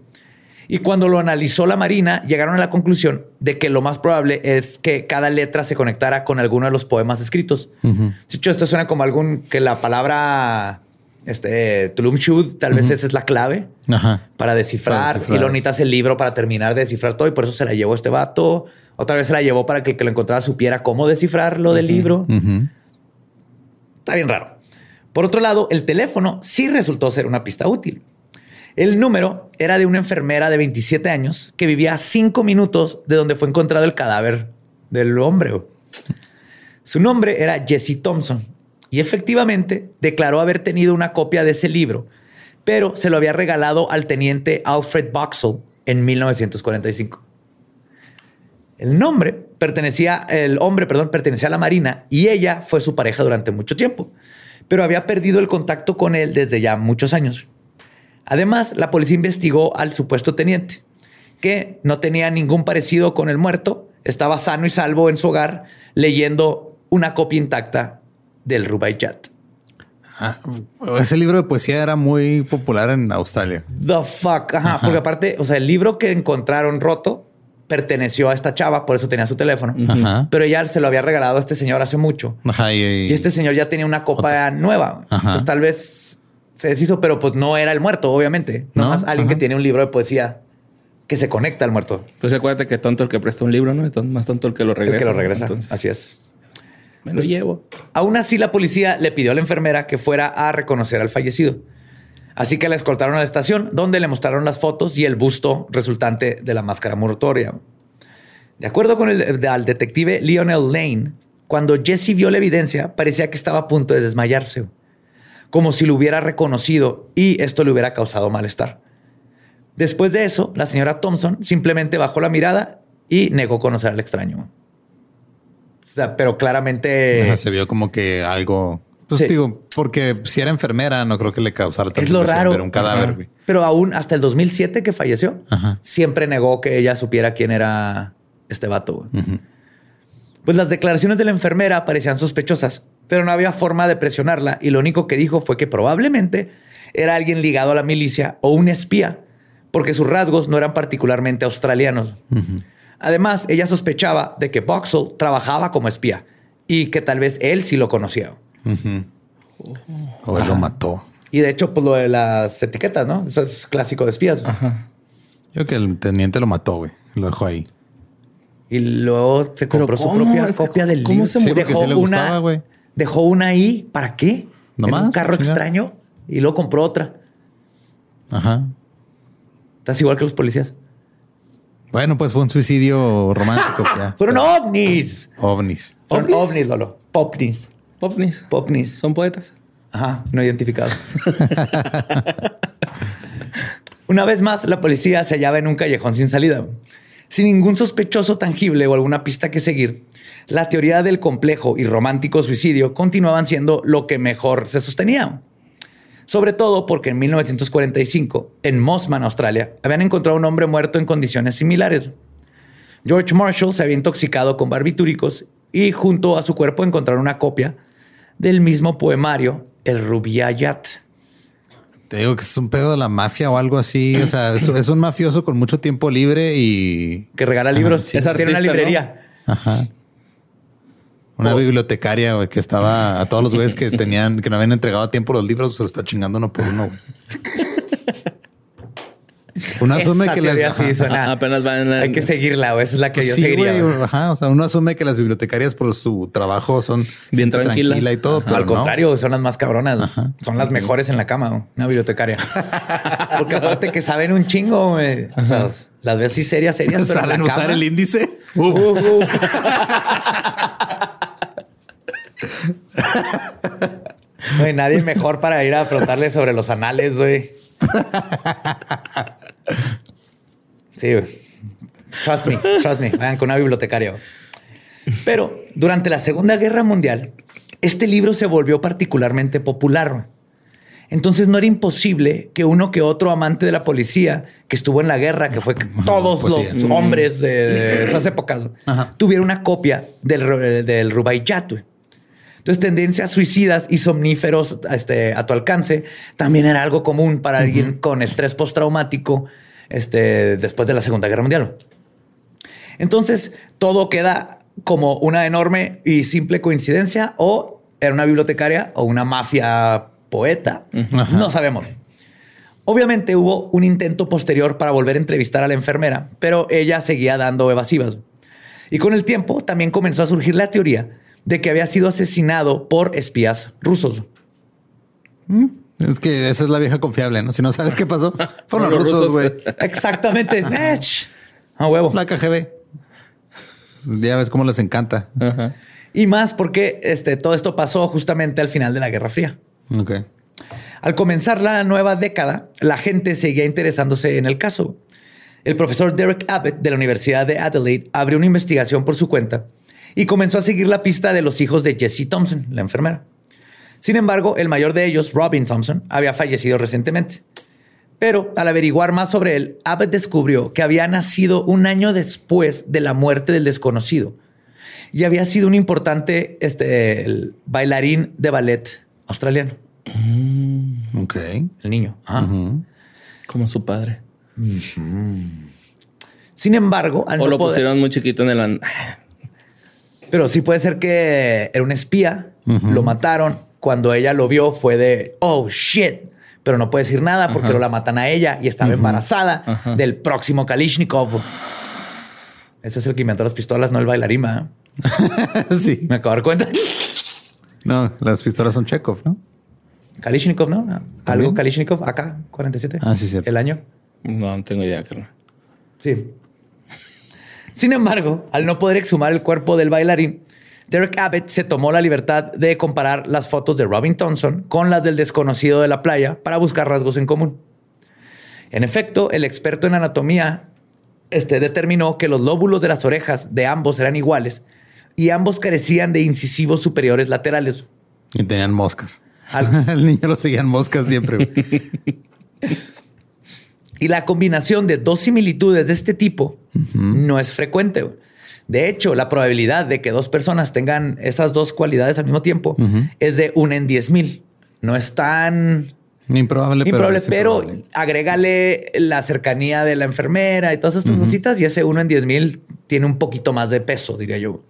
Y cuando lo analizó la Marina, llegaron a la conclusión de que lo más probable es que cada letra se conectara con alguno de los poemas escritos. De hecho, esto suena como algún que la palabra este, Tulum Shud, tal vez esa es la clave Ajá. para descifrar, Para descifrar. y lo necesitas el libro para terminar de descifrar todo y por eso se la llevó este vato. Otra vez se la llevó para que el que lo encontrara supiera cómo descifrar lo del libro. Está bien raro. Por otro lado, el teléfono sí resultó ser una pista útil. El número era de una enfermera de 27 años que vivía a cinco minutos de donde fue encontrado el cadáver del hombre. Su nombre era Jesse Thompson y efectivamente declaró haber tenido una copia de ese libro, pero se lo había regalado al teniente Alfred Boxall en 1945. El nombre pertenecía, el hombre, perdón, pertenecía a la Marina y ella fue su pareja durante mucho tiempo, pero había perdido el contacto con él desde ya muchos años. Además, la policía investigó al supuesto teniente, que no tenía ningún parecido con el muerto, estaba sano y salvo en su hogar leyendo una copia intacta del Rubaiyat. Ah, ese libro de poesía era muy popular en Australia. The fuck. Ajá, porque aparte, o sea, el libro que encontraron roto perteneció a esta chava, por eso tenía su teléfono. Ajá. Pero ella se lo había regalado a este señor hace mucho. Ajá, y, Y este señor ya tenía una copa nueva. Ajá. Entonces tal vez se deshizo, pero pues no era el muerto, obviamente. No, Nomás alguien ajá. que tiene un libro de poesía que se conecta al muerto. Pues acuérdate que tonto el que presta un libro, ¿no? Y ton- más tonto el que lo El regresa. que lo regresa. Entonces, Así es. me lo Pues, llevo. Aún así, la policía le pidió a la enfermera que fuera a reconocer al fallecido. Así que la escoltaron a la estación, donde le mostraron las fotos y el busto resultante de la máscara mortuoria. De acuerdo con el al detective Lionel Lane, cuando Jesse vio la evidencia, parecía que estaba a punto de desmayarse, como si lo hubiera reconocido y esto le hubiera causado malestar. Después de eso, la señora Thompson simplemente bajó la mirada y negó conocer al extraño. Pero claramente se vio como que algo. Pues Sí. digo, porque si era enfermera, no creo que le causara tanta Es lo raro. ver un cadáver. Ajá. Pero aún hasta el 2007 que falleció, Ajá. siempre negó que ella supiera quién era este vato. Pues las declaraciones de la enfermera parecían sospechosas, pero no había forma de presionarla y lo único que dijo fue que probablemente era alguien ligado a la milicia o un espía, porque sus rasgos no eran particularmente australianos. Además, ella sospechaba de que Boxall trabajaba como espía y que tal vez él sí lo conocía. O él lo mató. Y de hecho, pues lo de las etiquetas, ¿no? Eso es clásico de espías. güey. Yo creo que el teniente lo mató, güey. Lo dejó ahí. Y luego se compró su ¿cómo? propia Es que copia del ¿cómo libro. se Sí, dejó sí le gustaba, una, güey. Dejó una ahí. ¿Para qué? Nomás, en un carro extraño y luego compró otra. Ajá. Estás igual que los policías. Bueno, pues fue un suicidio romántico. ya. Fueron ovnis. ovnis. Fueron ¿Ovnis? ovnis, Lolo. Popnis. Popnis. Popnis. Son poetas. Ajá, no identificado. Una vez más, la policía se hallaba en un callejón sin salida. Sin ningún sospechoso tangible o alguna pista que seguir, la teoría del complejo y romántico suicidio continuaban siendo lo que mejor se sostenía. Sobre todo porque en 1945, en Mossman, Australia, habían encontrado un hombre muerto en condiciones similares. George Marshall se había intoxicado con barbitúricos y junto a su cuerpo encontraron una copia del mismo poemario, el Rubaiyat. Te digo que es un pedo de la mafia o algo así. O sea, es, es un mafioso con mucho tiempo libre y que regala libros. sí. Esa Es tiene una artista, librería. Ajá. Una Oh. bibliotecaria, güey, que estaba a todos los güeyes que tenían, que no habían entregado a tiempo los libros, se lo está chingando uno por uno, güey. Uno asume Esa que las, sí ajá. suena- Apenas van en- Hay que seguirla, güey. Esa es la que Pues yo sí, seguiría. ajá. O sea, uno asume que las bibliotecarias por su trabajo son Bien tranquilas. tranquila y todo, pero Al no. contrario, son las más cabronas. Son las mejores en la cama, güey, una bibliotecaria. Porque aparte que saben un chingo, güey. O sea, las ves así serias, serias. pero en Saben la usar cama- el índice. Uf. No hay nadie mejor para ir a preguntarle sobre los anales, güey. Sí. Trust me, trust me. Vayan con una bibliotecaria. Pero durante la Segunda Guerra Mundial, este libro se volvió particularmente popular. Entonces no era imposible que uno que otro amante de la policía que estuvo en la guerra, que fue todos pues los sí. hombres de esas épocas, Ajá. tuviera una copia del, del Rubaiyat. Entonces, tendencias suicidas y somníferos este, a tu alcance también era algo común para alguien con estrés postraumático este, después de la Segunda Guerra Mundial. Entonces, todo queda como una enorme y simple coincidencia o era una bibliotecaria o una mafia poeta. No sabemos. Obviamente hubo un intento posterior para volver a entrevistar a la enfermera, pero ella seguía dando evasivas. Y con el tiempo también comenzó a surgir la teoría de que había sido asesinado por espías rusos. Es que esa es la vieja confiable, ¿no? Si no sabes qué pasó, fueron Los rusos, güey. Exactamente. A huevo. La KGB. Ya ves cómo les encanta. Ajá. Y más porque este, todo esto pasó justamente al final de la Guerra Fría. Ok. Al comenzar la nueva década, la gente seguía interesándose en el caso. El profesor Derek Abbott de la Universidad de Adelaide abrió una investigación por su cuenta y comenzó a seguir la pista de los hijos de Jessie Thompson, la enfermera. Sin embargo, el mayor de ellos, Robin Thompson, había fallecido recientemente. Pero al averiguar más sobre él, Abbott descubrió que había nacido un año después de la muerte del desconocido y había sido un importante este, el bailarín de ballet australiano, Ok. el niño. Ajá. Como su padre. Sin embargo, al O no lo poder- pusieron muy chiquito en el... pero sí puede ser que era un espía, lo mataron. Cuando ella lo vio fue de, oh, shit. Pero no puede decir nada porque Ajá. lo la matan a ella y estaba embarazada Ajá. del próximo Kalishnikov. Ese es el que inventó las pistolas, no el bailarín. ¿eh? sí. Me acabo de dar cuenta. No, las pistolas son Chekhov, ¿no? Kalishnikov, ¿no? Algo. Kalishnikov, acá, 47. Ah, sí, cierto. El año. No, no tengo idea, carnal. Sí. Sin embargo, al no poder exhumar el cuerpo del bailarín, Derek Abbott se tomó la libertad de comparar las fotos de Robin Thompson con las del desconocido de la playa para buscar rasgos en común. En efecto, el experto en anatomía este, determinó que los lóbulos de las orejas de ambos eran iguales y ambos carecían de incisivos superiores laterales. Y tenían moscas. Al- El niño lo seguían moscas siempre. Y la combinación de dos similitudes de este tipo no es frecuente. De hecho, la probabilidad de que dos personas tengan esas dos cualidades al mismo tiempo es de una en diez mil. No es tan Improbable, improbable, pero, improbable. agrégale la cercanía de la enfermera y todas estas cositas y ese uno en diez mil tiene un poquito más de peso, diría yo.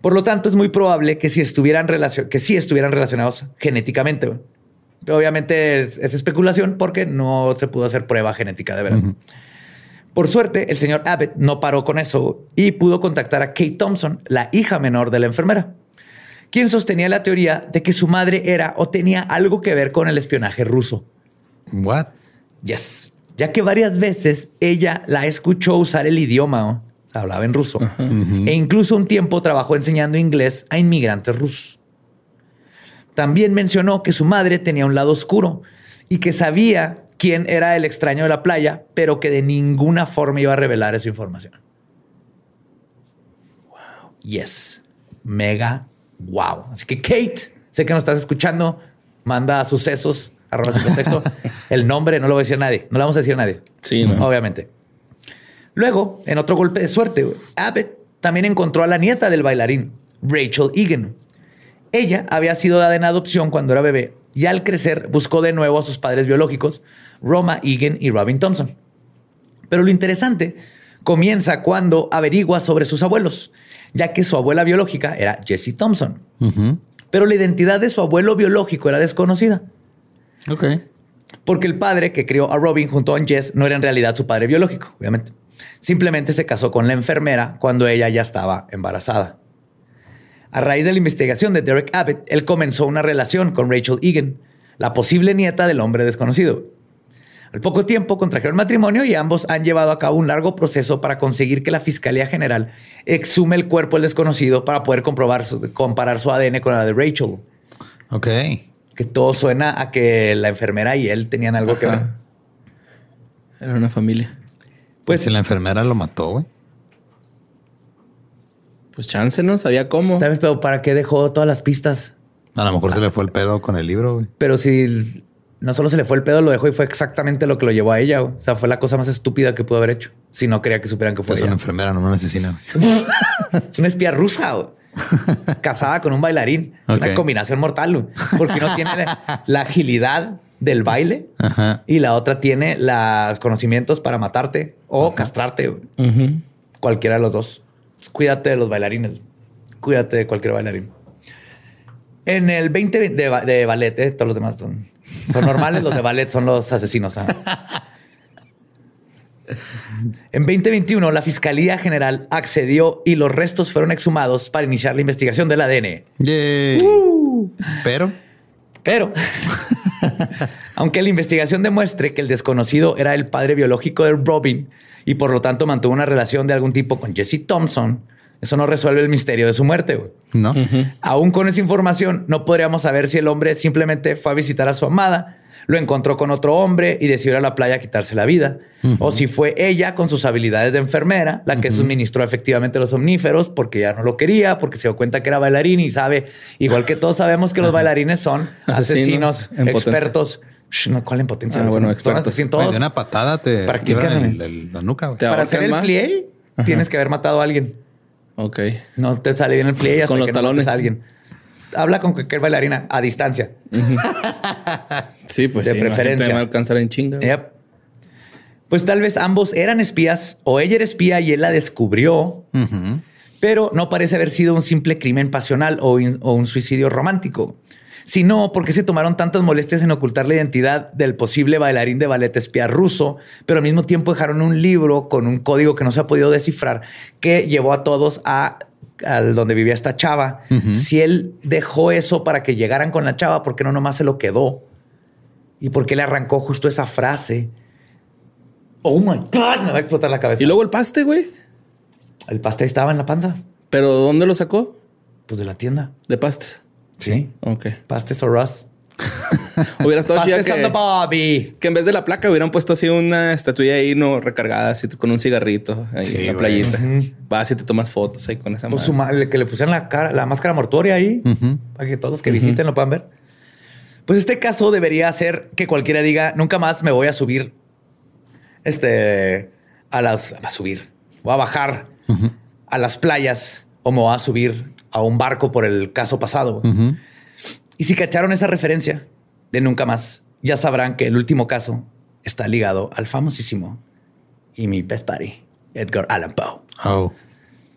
Por lo tanto, es muy probable que si estuvieran relacion que sí estuvieran relacionados genéticamente. Pero obviamente es, es especulación porque no se pudo hacer prueba genética de verdad. Por suerte, el señor Abbott no paró con eso y pudo contactar a Kate Thompson, la hija menor de la enfermera, quien sostenía la teoría de que su madre era o tenía algo que ver con el espionaje ruso. What? Yes. Ya que varias veces ella la escuchó usar el idioma, ¿no? o sea, hablaba en ruso. E incluso un tiempo trabajó enseñando inglés a inmigrantes rusos. También mencionó que su madre tenía un lado oscuro y que sabía quién era el extraño de la playa, pero que de ninguna forma iba a revelar esa información. Wow. Yes. Mega wow. Así que Kate, sé que nos estás escuchando, manda a sucesos, arroba sin contexto. el nombre no lo voy a decir a nadie. No lo vamos a decir a nadie. Sí, ¿no? Obviamente. Luego, en otro golpe de suerte, Abbott también encontró a la nieta del bailarín, Rachel Egan. Ella había sido dada en adopción cuando era bebé y al crecer buscó de nuevo a sus padres biológicos, Roma Egan y Robin Thompson. Pero lo interesante comienza cuando averigua sobre sus abuelos, ya que su abuela biológica era Jessie Thompson. Pero la identidad de su abuelo biológico era desconocida. Ok. Porque el padre que crió a Robin junto a Jess no era en realidad su padre biológico, obviamente. Simplemente se casó con la enfermera cuando ella ya estaba embarazada. A raíz de la investigación de Derek Abbott, él comenzó una relación con Rachel Egan, la posible nieta del hombre desconocido. Al poco tiempo contrajeron matrimonio y ambos han llevado a cabo un largo proceso para conseguir que la Fiscalía General exhume el cuerpo del desconocido para poder comprobar su- comparar su ADN con la de Rachel. Ok. Que todo suena a que la enfermera y él tenían algo que ver. Era una familia. Pues si la enfermera lo mató, güey. Pues chance, ¿no? Sabía cómo. ¿Sabes? Pero ¿para qué dejó todas las pistas? A lo mejor se le fue el pedo con el libro, güey. Pero si no solo se le fue el pedo, lo dejó y fue exactamente lo que lo llevó a ella. güey. O sea, fue la cosa más estúpida que pudo haber hecho. Si no quería que supieran que fue Es una enfermera, no una asesina. güey. Es una espía rusa, güey. casada con un bailarín. Es una combinación mortal, güey. porque uno tiene la, agilidad del baile Ajá. y la otra tiene los conocimientos para matarte o castrarte. güey. Cualquiera de los dos. Entonces, Cuídate de los bailarines. Cuídate de cualquier bailarín. En el 20 de, de ballet, eh, todos los demás son, son normales, los de ballet son los asesinos. En 2021, la Fiscalía General accedió y los restos fueron exhumados para iniciar la investigación del ADN. Yay. Pero Pero, aunque la investigación demuestre que el desconocido era el padre biológico de Robin y por lo tanto mantuvo una relación de algún tipo con Jesse Thompson, eso no resuelve el misterio de su muerte. güey. no. Aún con esa información, no podríamos saber si el hombre simplemente fue a visitar a su amada, lo encontró con otro hombre y decidió ir a la playa a quitarse la vida, o si fue ella con sus habilidades de enfermera la que suministró efectivamente los omníferos porque ya no lo quería, porque se dio cuenta que era bailarín y sabe, igual que todos sabemos que los bailarines son Asesinos potencia. No, ¿Cuál en potencia? Ah, bueno, Güey, todos. de una patada te Practican, el- el- la nuca, Para hacer el plie, tienes que haber matado a alguien. Ok. No te sale bien el plie hasta Con los que talones. mates a alguien. Habla con cualquier bailarina a distancia. Sí, pues De sí, preferencia. me va a alcanzar en chinga. Yep. Pues tal vez ambos eran espías o ella era espía y él la descubrió, pero no parece haber sido un simple crimen pasional o, in- o un suicidio romántico. Sino porque se tomaron tantas molestias en ocultar la identidad del posible bailarín de ballet espía ruso, pero al mismo tiempo dejaron un libro con un código que no se ha podido descifrar que llevó a todos a al donde vivía esta chava. Si él dejó eso para que llegaran con la chava, ¿por qué no nomás se lo quedó? ¿Y por qué le arrancó justo esa frase? Oh my God, me va a explotar la cabeza. Y luego el paste, güey. el pastel estaba en la panza, ¿Pero dónde lo sacó? pues de la tienda. De pastes. Sí. Ok. Pastes o Russ. Hubiera estado the que, Bobby. que en vez de la placa hubieran puesto así una estatuilla ahí, no recargada, así con un cigarrito ahí Sí, en la playita. Vas y te tomas fotos ahí con esa Pues madre. que le pusieran la cara, la máscara mortuoria ahí, para que todos los que visiten lo puedan ver. Pues este caso debería hacer que cualquiera diga, nunca más me voy a subir, este, a las, a subir, voy a bajar a las playas o me voy a subir a un barco por el caso pasado. Y si cacharon esa referencia de nunca más, ya sabrán que el último caso está ligado al famosísimo y mi best buddy, Edgar Allan Poe. Oh.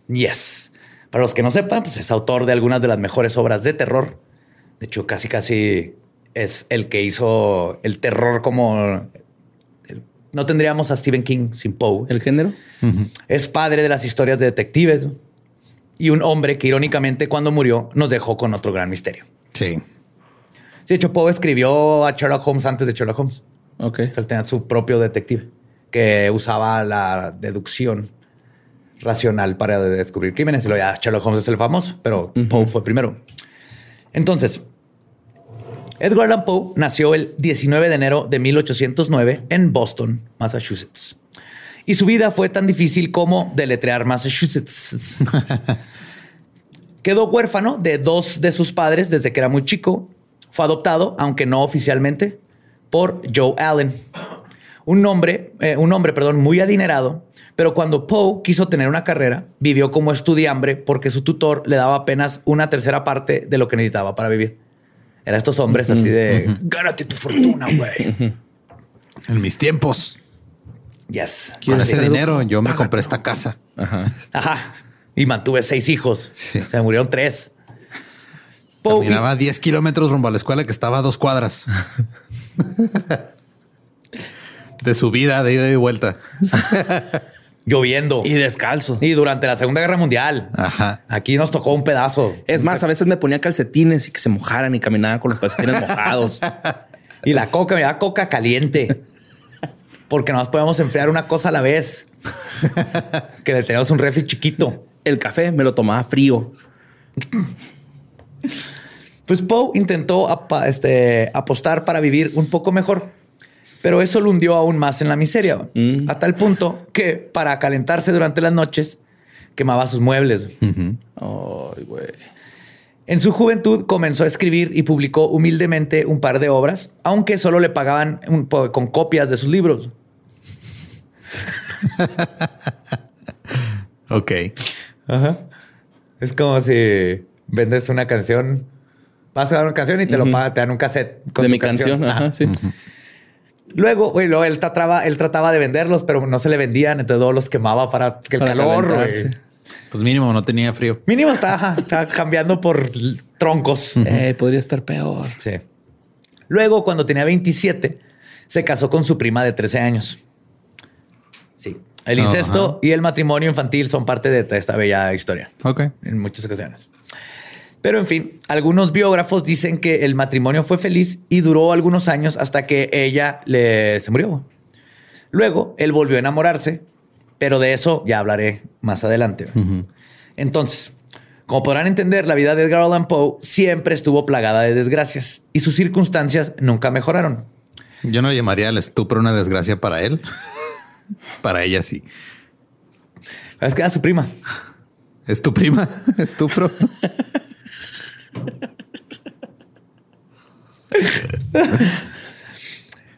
Yes. Para los que no sepan, pues es autor de algunas de las mejores obras de terror. De hecho, casi casi es el que hizo el terror como... No tendríamos a Stephen King sin Poe. ¿El género? Es padre de las historias de detectives ¿no? Y un hombre que irónicamente cuando murió nos dejó con otro gran misterio. Sí. Sí, de hecho, Poe escribió a Sherlock Holmes antes de Sherlock Holmes. Ok. O sea, él tenía su propio detective que usaba la deducción racional para descubrir crímenes. Y luego ya Sherlock Holmes es el famoso, pero Poe fue primero. Entonces, Edgar Allan Poe nació el 19 de enero de 1809 en Boston, Massachusetts. Y su vida fue tan difícil como deletrear Massachusetts. Quedó huérfano de dos de sus padres desde que era muy chico. Fue adoptado, aunque no oficialmente, por Joe Allen, un hombre, eh, un hombre, perdón, muy adinerado. Pero cuando Poe quiso tener una carrera, vivió como estudiambre porque su tutor le daba apenas una tercera parte de lo que necesitaba para vivir. Era estos hombres así de gánate tu fortuna, güey. En mis tiempos, Yes. con ese dinero yo me compré esta casa. Ajá. Ajá. Y mantuve seis hijos. Sí. Se me murieron tres. Caminaba 10 kilómetros rumbo a la escuela que estaba a dos cuadras. de subida, de ida y vuelta. lloviendo. Y descalzo. Y durante la Segunda Guerra Mundial. Ajá. Aquí nos tocó un pedazo. Es más, a veces me ponía calcetines y que se mojaran y caminaba con los calcetines mojados. Y la coca, me da coca caliente. Porque nomás podemos enfriar una cosa a la vez. que le teníamos un refri chiquito. El café me lo tomaba frío. Pues Poe intentó este, apostar para vivir un poco mejor, pero eso lo hundió aún más en la miseria, Mm. a tal punto que para calentarse durante las noches quemaba sus muebles. En su juventud comenzó a escribir y publicó humildemente un par de obras, aunque solo le pagaban un con copias de sus libros. Ok. Es como si vendes una canción, vas a dar una canción y te lo pagan, te dan un cassette con de tu mi canción. Ajá. Ajá, sí. Luego, güey, luego él trataba, él trataba de venderlos, pero no se le vendían, entonces todos los quemaba para que el Para calor. Pues mínimo no tenía frío. Mínimo estaba, ajá, estaba cambiando por troncos. Eh, podría estar peor. Sí. Luego, cuando tenía 27, se casó con su prima de 13 años. Sí. El Ajá. incesto y el matrimonio infantil son parte de esta bella historia Ok. en muchas ocasiones. Pero en fin, algunos biógrafos dicen que el matrimonio fue feliz y duró algunos años hasta que ella le, se murió. Luego, él volvió a enamorarse, pero de eso ya hablaré más adelante. Entonces, como podrán entender, la vida de Edgar Allan Poe siempre estuvo plagada de desgracias y sus circunstancias nunca mejoraron. Yo no llamaría al estupro una desgracia para él. para ella sí. Es que era su prima. ¿Es tu prima? ¿Estupro?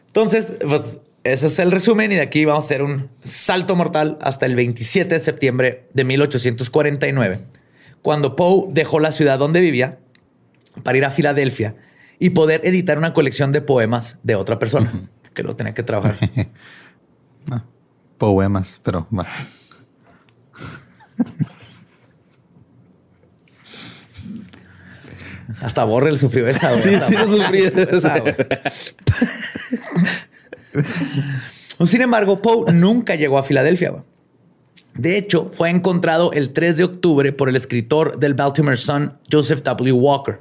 Entonces, pues, ese es el resumen y de aquí vamos a hacer un salto mortal hasta el 27 de septiembre de 1849, cuando Poe dejó la ciudad donde vivía para ir a Filadelfia y poder editar una colección de poemas de otra persona que lo tenía que trabajar. Poemas, pero va. Hasta Borrell sufrió esa. güey. Sí, Hasta sí lo sufrí. sufrió esa, güey. Sin embargo, Poe nunca llegó a Filadelfia. güey. De hecho, fue encontrado el 3 de octubre por el escritor del Baltimore Sun, Joseph W. Walker.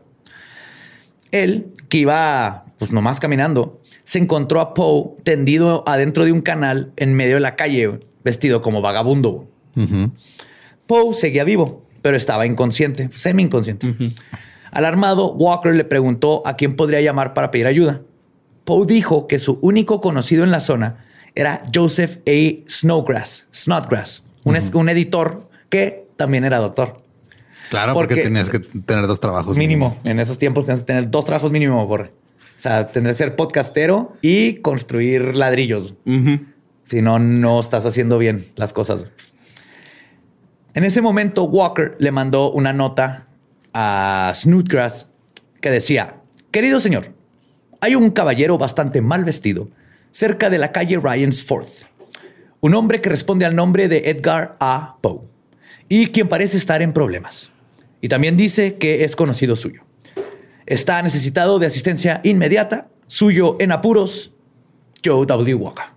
Él, que iba pues nomás caminando, se encontró a Poe tendido adentro de un canal en medio de la calle, vestido como vagabundo. Poe seguía vivo, pero estaba inconsciente, semi inconsciente. Alarmado, Walker le preguntó a quién podría llamar para pedir ayuda. Poe dijo que su único conocido en la zona era Joseph A. Snowgrass, Snodgrass, un, editor que también era doctor. Claro, porque, Porque- tenías que tener dos trabajos. Mínimo. En esos tiempos tienes que tener dos trabajos mínimo, Borre. O sea, tendrás que ser podcastero y construir ladrillos. Si no, no estás haciendo bien las cosas. En ese momento, Walker le mandó una nota a Snodgrass que decía, querido señor, hay un caballero bastante mal vestido cerca de la calle Ryan's. Un hombre que responde al nombre de Edgar A. Poe y quien parece estar en problemas. Y también dice que es conocido suyo. Está necesitado de asistencia inmediata, suyo en apuros, Joe W. Walker.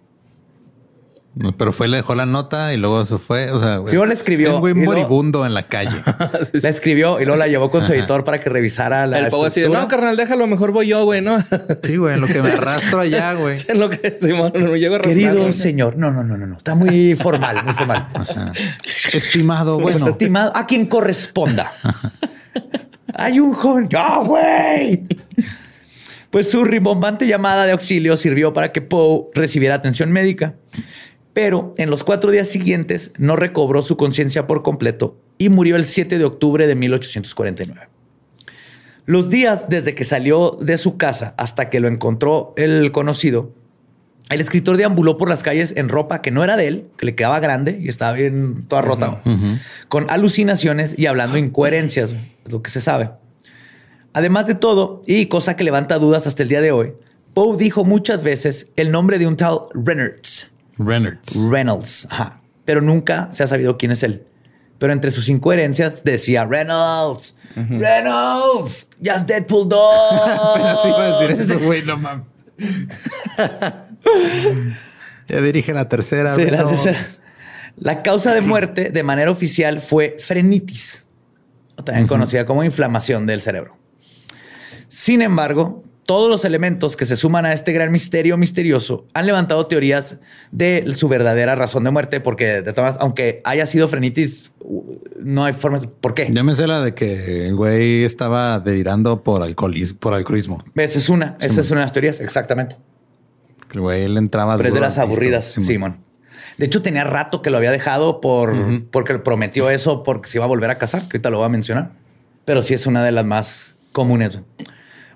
Pero fue, le dejó la nota y luego se fue. O sea, güey, Primero le escribió Un güey luego- moribundo en la calle. La escribió y luego la llevó con su editor para que revisara la El así de, no, carnal, déjalo, mejor voy yo, güey, ¿no? sí, güey, en lo que me arrastro allá, güey. en lo que Simón, no llego a Querido señor, no, no, no, no, no, está muy formal, muy formal. Estimado, bueno. Estimado, a quien corresponda. Hay un joven, ya, güey. Pues su rimbombante llamada de auxilio sirvió para que Poe recibiera atención médica. Pero en los cuatro días siguientes no recobró su conciencia por completo y murió el 7 de octubre de 1849. Los días desde que salió de su casa hasta que lo encontró el conocido, el escritor deambuló por las calles en ropa que no era de él, que le quedaba grande y estaba bien toda rota, con alucinaciones y hablando incoherencias, es lo que se sabe. Además de todo, y cosa que levanta dudas hasta el día de hoy, Poe dijo muchas veces el nombre de un tal Reynolds. Reynolds. Reynolds, ajá, pero nunca se ha sabido quién es él. Pero entre sus incoherencias decía Reynolds, Reynolds, just Deadpool 2. Apenas iba a decir eso, güey, no mames. ya dirige la tercera. Sí, la tercera. La causa de muerte de manera oficial fue frenitis, o también conocida como inflamación del cerebro. Sin embargo, todos los elementos que se suman a este gran misterio misterioso han levantado teorías de su verdadera razón de muerte, porque de todas aunque haya sido frenitis, no hay formas. ¿Por qué? Ya me sé la de que el güey estaba delirando por alcoholismo. Por alcoholismo. Esa es una, esa es una de las teorías, exactamente. Que el güey le entraba. Pero es de las aburridas, Simón. Simón. De hecho, tenía rato que lo había dejado por porque le prometió eso porque se iba a volver a casar, que ahorita lo voy a mencionar. Pero sí es una de las más comunes.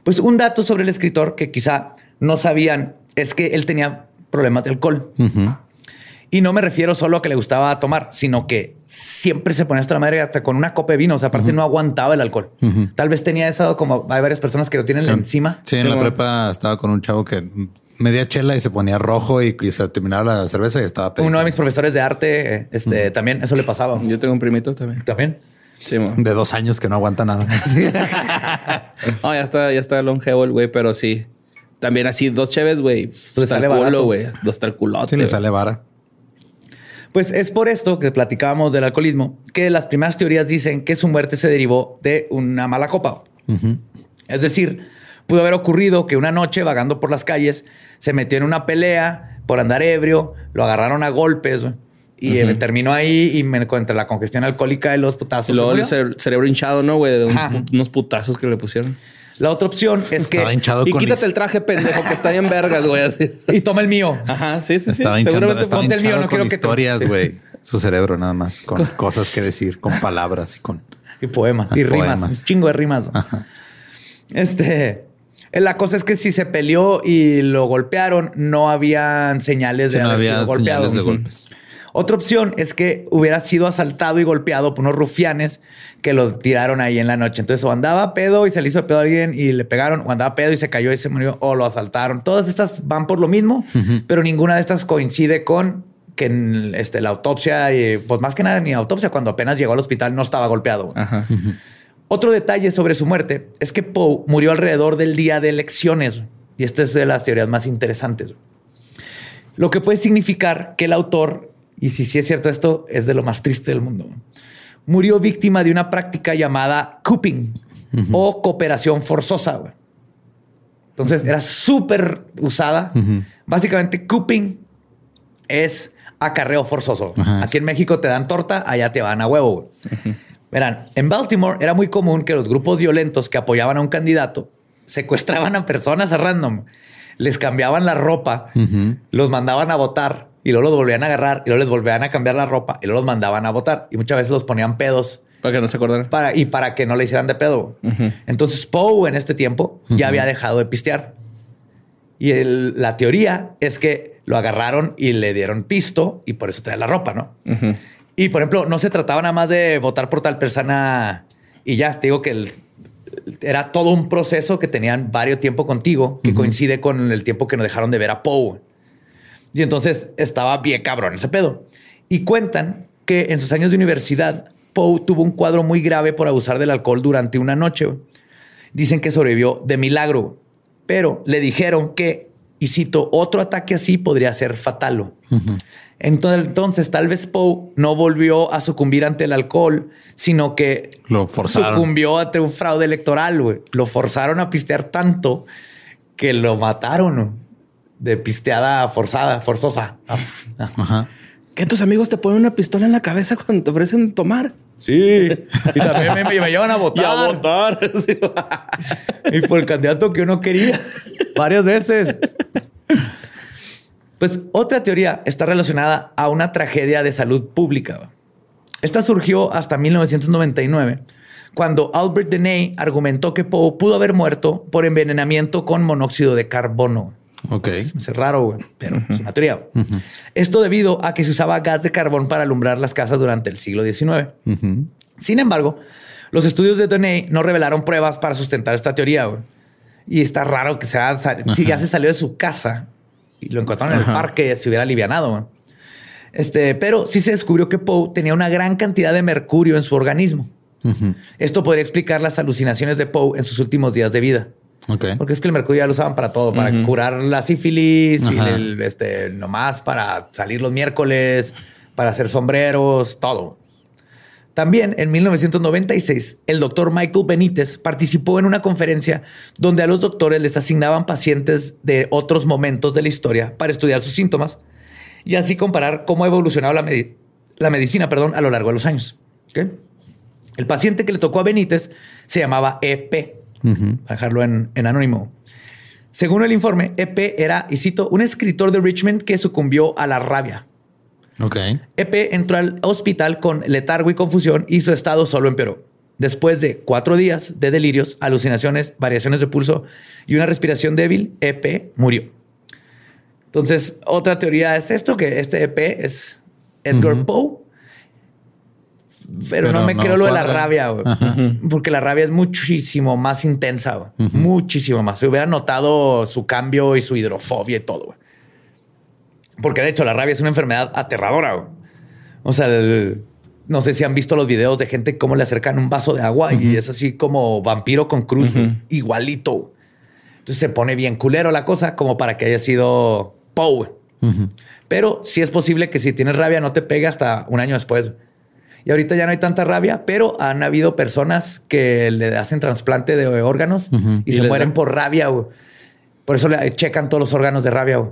Pues un dato sobre el escritor que quizá no sabían es que él tenía problemas de alcohol. Y no me refiero solo a que le gustaba tomar, sino que siempre se ponía hasta la madre hasta con una copa de vino. O sea, aparte no aguantaba el alcohol. Tal vez tenía eso como hay varias personas que lo tienen encima. Sí, en la prepa estaba con un chavo que media chela y se ponía rojo y, y se terminaba la cerveza y estaba Uno de pedísimo. mis profesores de arte, este, también eso le pasaba. Yo tengo un primito también. También. Sí, de dos años que no aguanta nada. Sí. No, ya está, ya está longevo el güey, pero sí. También así, dos cheves, güey. Le sale culo, barato. güey. Dos tal culote. Sí, le sale vara. Pues es por esto que platicábamos del alcoholismo, que las primeras teorías dicen que su muerte se derivó de una mala copa. Es decir, pudo haber ocurrido que una noche vagando por las calles se metió en una pelea por andar ebrio, lo agarraron a golpes güey, y eh, terminó ahí y me, entre la congestión alcohólica y los putazos. Y se luego el cere- cerebro hinchado, ¿no, güey? De un- unos putazos que le pusieron. La otra opción es que Estaba hinchado Y con quítate el traje pendejo que está bien vergas, güey. Así. y toma el mío. Ajá, sí, sí, sí. Seguramente estaba ponte el mío, no con quiero que te- historias, güey. Su cerebro nada más, con cosas que decir, con palabras y con... Y poemas. Ah, y rimas. Un chingo de rimas. Este. La cosa es que si se peleó y lo golpearon, no habían señales de Sí, no haber había sido golpeado. de golpes. Otra opción es que hubiera sido asaltado y golpeado por unos rufianes que lo tiraron ahí en la noche. Entonces, o andaba pedo y se le hizo pedo a alguien y le pegaron, o andaba pedo y se cayó y se murió, o lo asaltaron. Todas estas van por lo mismo, pero ninguna de estas coincide con que en, este, la autopsia, y, pues más que nada ni autopsia, cuando apenas llegó al hospital no estaba golpeado. Ajá. Otro detalle sobre su muerte es que Poe murió alrededor del día de elecciones. Y esta es de las teorías más interesantes. Lo que puede significar que el autor, y si sí es cierto esto, es de lo más triste del mundo, murió víctima de una práctica llamada cooping o cooperación forzosa. Entonces era súper usada. Básicamente, cooping es acarreo forzoso. Ajá. Aquí en México te dan torta, allá te van a huevo. Verán, en Baltimore era muy común que los grupos violentos que apoyaban a un candidato secuestraban a personas a random, les cambiaban la ropa, los mandaban a votar y luego los volvían a agarrar y luego les volvían a cambiar la ropa y luego los mandaban a votar y muchas veces los ponían pedos Para que no se acordaran. para, y para que no le hicieran de pedo. Entonces Poe en este tiempo ya había dejado de pistear. Y el- la teoría es que lo agarraron y le dieron pisto y por eso trae la ropa, ¿no? Y por ejemplo, no se trataba nada más de votar por tal persona y ya, te digo que el- era todo un proceso que tenían varios tiempo contigo, que coincide con el tiempo que nos dejaron de ver a Poe. Y entonces estaba bien cabrón ese pedo. Y cuentan que en sus años de universidad, Poe tuvo un cuadro muy grave por abusar del alcohol durante una noche. Dicen que sobrevivió de milagro, pero le dijeron que, y cito, otro ataque así podría ser fatal. Entonces, tal vez Poe no volvió a sucumbir ante el alcohol, sino que Lo forzaron. sucumbió ante un fraude electoral. güey. Lo forzaron a pistear tanto que lo mataron de pisteada forzada, forzosa. Ajá. ¿Que tus amigos te ponen una pistola en la cabeza cuando te ofrecen tomar? Sí. Y también me, me llevan a votar. Y a votar. Sí. Y por el candidato que uno quería varias veces. Pues otra teoría está relacionada a una tragedia de salud pública. Esta surgió hasta 1999, cuando Albert Deney argumentó que Poe pudo haber muerto por envenenamiento con monóxido de carbono. Ok. Hace raro, güey, pero es una teoría. Esto debido a que se usaba gas de carbón para alumbrar las casas durante el siglo XIX. Sin embargo, los estudios de Deney no revelaron pruebas para sustentar esta teoría. Y está raro que sea, si ya se salió de su casa y lo encontraron en el parque, se hubiera alivianado. Este, pero sí se descubrió que Poe tenía una gran cantidad de mercurio en su organismo. Esto podría explicar las alucinaciones de Poe en sus últimos días de vida. Porque es que el mercurio ya lo usaban para todo, para curar la sífilis y el, este, nomás para salir los miércoles, para hacer sombreros, todo. También en 1996, el doctor Michael Benítez participó en una conferencia donde a los doctores les asignaban pacientes de otros momentos de la historia para estudiar sus síntomas y así comparar cómo ha evolucionado la, medi- la medicina perdón, a lo largo de los años. El paciente que le tocó a Benítez se llamaba EP, para dejarlo en, en anónimo. Según el informe, EP era, y cito, un escritor de Richmond que sucumbió a la rabia. Ok. EP entró al hospital con letargo y confusión y su estado solo empeoró. Después de cuatro días de delirios, alucinaciones, variaciones de pulso y una respiración débil, EP murió. Entonces, otra teoría es esto, que este EP es Edgar Poe. Pero, Pero no me no creo lo de la rabia, güey. porque la rabia es muchísimo más intensa, güey. muchísimo más. Se hubiera notado su cambio y su hidrofobia y todo. güey. Porque de hecho la rabia es una enfermedad aterradora. güey. O sea, el- no sé si han visto los videos de gente cómo le acercan un vaso de agua y es así como vampiro con cruz, igualito. Entonces se pone bien culero la cosa como para que haya sido Poe. Pero sí es posible que si tienes rabia no te pegue hasta un año después. Y ahorita ya no hay tanta rabia, pero han habido personas que le hacen trasplante de órganos y, Y se mueren da. por rabia. güey. Por eso le checan todos los órganos de rabia. güey.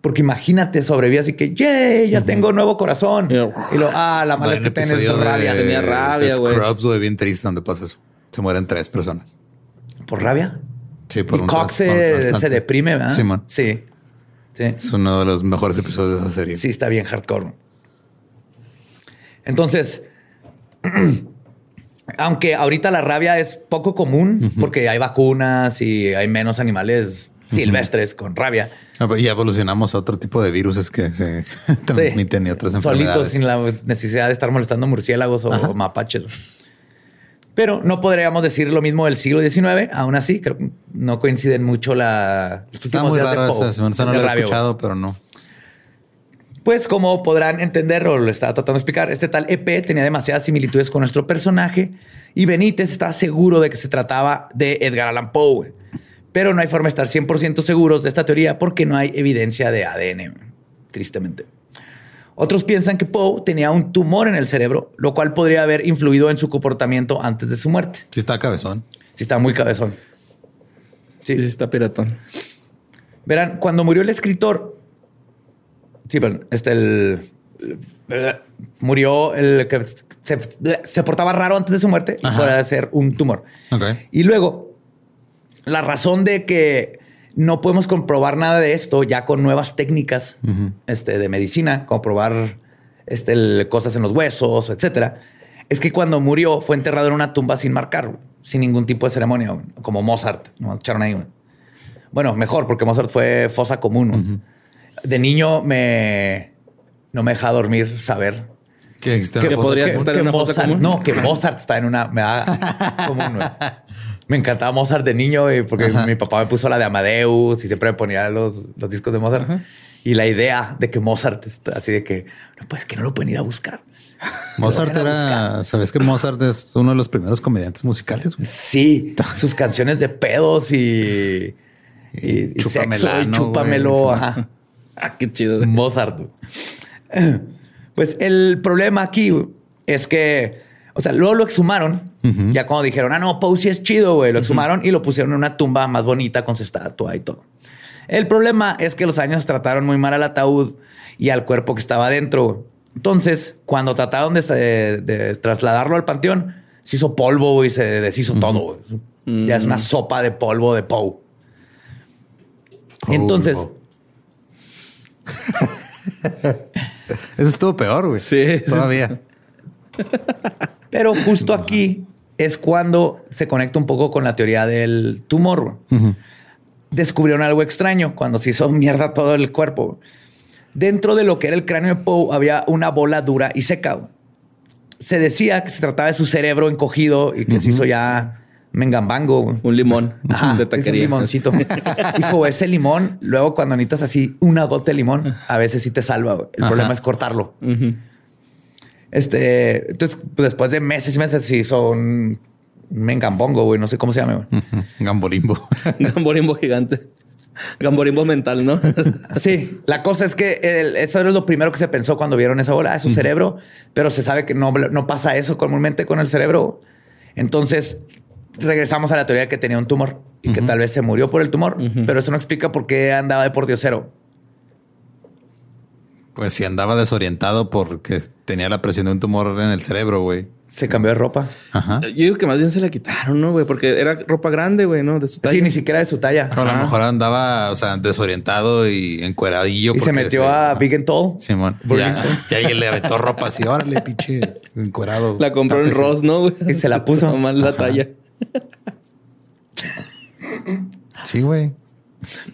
Porque imagínate, sobrevivías y que, ¡yay! Ya tengo nuevo corazón. Y Y lo- ah, la mala es que tienes episodio de- rabia. Tenía rabia, güey. Scrubs, güey, bien triste donde pasa eso. Se mueren tres personas. ¿Por rabia? Sí, por y un Cox se, se deprime, ¿verdad? Sí, man. Sí. Sí. Es uno de los mejores episodios de esa serie. Sí, está bien hardcore. Entonces, aunque ahorita la rabia es poco común porque hay vacunas y hay menos animales silvestres con rabia. Ah, pero Ya evolucionamos a otro tipo de virus que se transmiten y otras enfermedades. Solitos sin la necesidad de estar molestando murciélagos o mapaches. Pero no podríamos decir lo mismo del siglo XIX. Aún así, creo que no coinciden mucho la. Está muy raro esa. No lo he escuchado, pero no. Pues como podrán entender o lo estaba tratando de explicar, este tal EP tenía demasiadas similitudes con nuestro personaje y Benítez está seguro de que se trataba de Edgar Allan Poe. Pero no hay forma de estar 100% seguros de esta teoría porque no hay evidencia de ADN, tristemente. Otros piensan que Poe tenía un tumor en el cerebro, lo cual podría haber influido en su comportamiento antes de su muerte. Sí está cabezón. Sí, está muy cabezón. Sí, sí, está piratón. Verán, cuando murió el escritor, sí, perdón, este el, murió el que se, se portaba raro antes de su muerte y Ajá. podría ser un tumor. Y luego, la razón de que no podemos comprobar nada de esto ya con nuevas técnicas este, de medicina, como probar este, el- cosas en los huesos, etcétera, es que cuando murió fue enterrado en una tumba sin marcar, sin ningún tipo de ceremonia, como Mozart. ¿no? Echaron ahí. güey. Bueno, mejor, porque Mozart fue fosa común. De niño me no me deja dormir saber. Que fosa podrías estar en una fosa Mozart, común. no, que Mozart está en una me da común, güey. Me encantaba Mozart de niño güey, porque mi papá me puso la de Amadeus y siempre me ponía los, los discos de Mozart. Y la idea de que Mozart está así de que no pues que no lo pueden ir a buscar. Mozart era. ¿Sabes que Mozart es uno de los primeros comediantes musicales? güey? Sí, sus canciones de pedos y, y, y sexo y chúpamelo. güey. Ajá. Ah, qué chido. güey. Mozart. Pues el problema aquí es que, o sea, luego lo exhumaron. Ya cuando dijeron, ah, no, sí es chido, güey. Lo exhumaron y lo pusieron en una tumba más bonita con su estatua y todo. El problema es que los años trataron muy mal al ataúd y al cuerpo que estaba adentro. Entonces, cuando trataron de, de trasladarlo al panteón, se hizo polvo y se deshizo todo. Ya es una sopa de polvo de Poe. Entonces. Eso estuvo peor, güey. Sí, sí. Todavía. Pero justo aquí es cuando se conecta un poco con la teoría del tumor. Descubrieron algo extraño cuando se hizo mierda todo el cuerpo. Dentro de lo que era el cráneo de Poe había una bola dura y seca. Se decía que se trataba de su cerebro encogido y que se hizo ya mengambango. Un limón Ajá, de es un taquería. limoncito. Hijo, ese limón, luego cuando necesitas así una gota de limón, a veces sí te salva. El Ajá. problema es cortarlo. Este, entonces, pues, después de meses y meses se hizo un mengambongo, güey, no sé cómo se llama. güey. Gamborimbo. Gamborimbo gigante. Gamborimbo mental, ¿no? Sí, la cosa es que el- eso era lo primero que se pensó cuando vieron esa bola, es su cerebro, pero se sabe que no, no pasa eso comúnmente con el cerebro. Entonces regresamos a la teoría de que tenía un tumor y que tal vez se murió por el tumor, pero eso no explica por qué andaba de por diosero. Pues si andaba desorientado porque tenía la presión de un tumor en el cerebro, güey. Se cambió de ropa. Ajá. Yo digo que más bien se la quitaron, ¿no, güey? Porque era ropa grande, güey, ¿no? De su talla. Sí, ni siquiera de su talla. A lo mejor andaba, o sea, desorientado y encueradillo. Y se metió a Big and Tall. Simón. Ya, Burlington. y alguien le aventó ropa así. Órale, pinche encuerado. La compró en. Ross, ¿no, güey? Y se la puso. Nomás la talla. Sí, güey.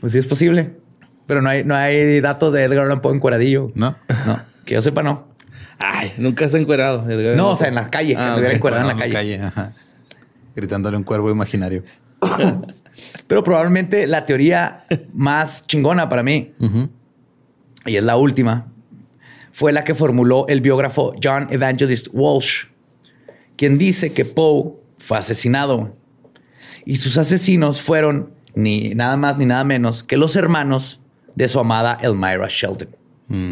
Pues sí es posible. Pero no hay, no hay datos de Edgar Allan Poe en cueradillo. ¿No? No, que yo sepa, no. Ay, nunca se ha encuerado. Edgar. No, o sea, en la calle, que Ah, anduviera ok. encuerado en la Bueno, calle. ajá. Gritándole un cuervo imaginario. Pero probablemente la teoría más chingona para mí, y es la última, fue la que formuló el biógrafo John Evangelist Walsh, quien dice que Poe fue asesinado. Y sus asesinos fueron ni nada más ni nada menos que los hermanos de su amada Elmira Shelton. Mm.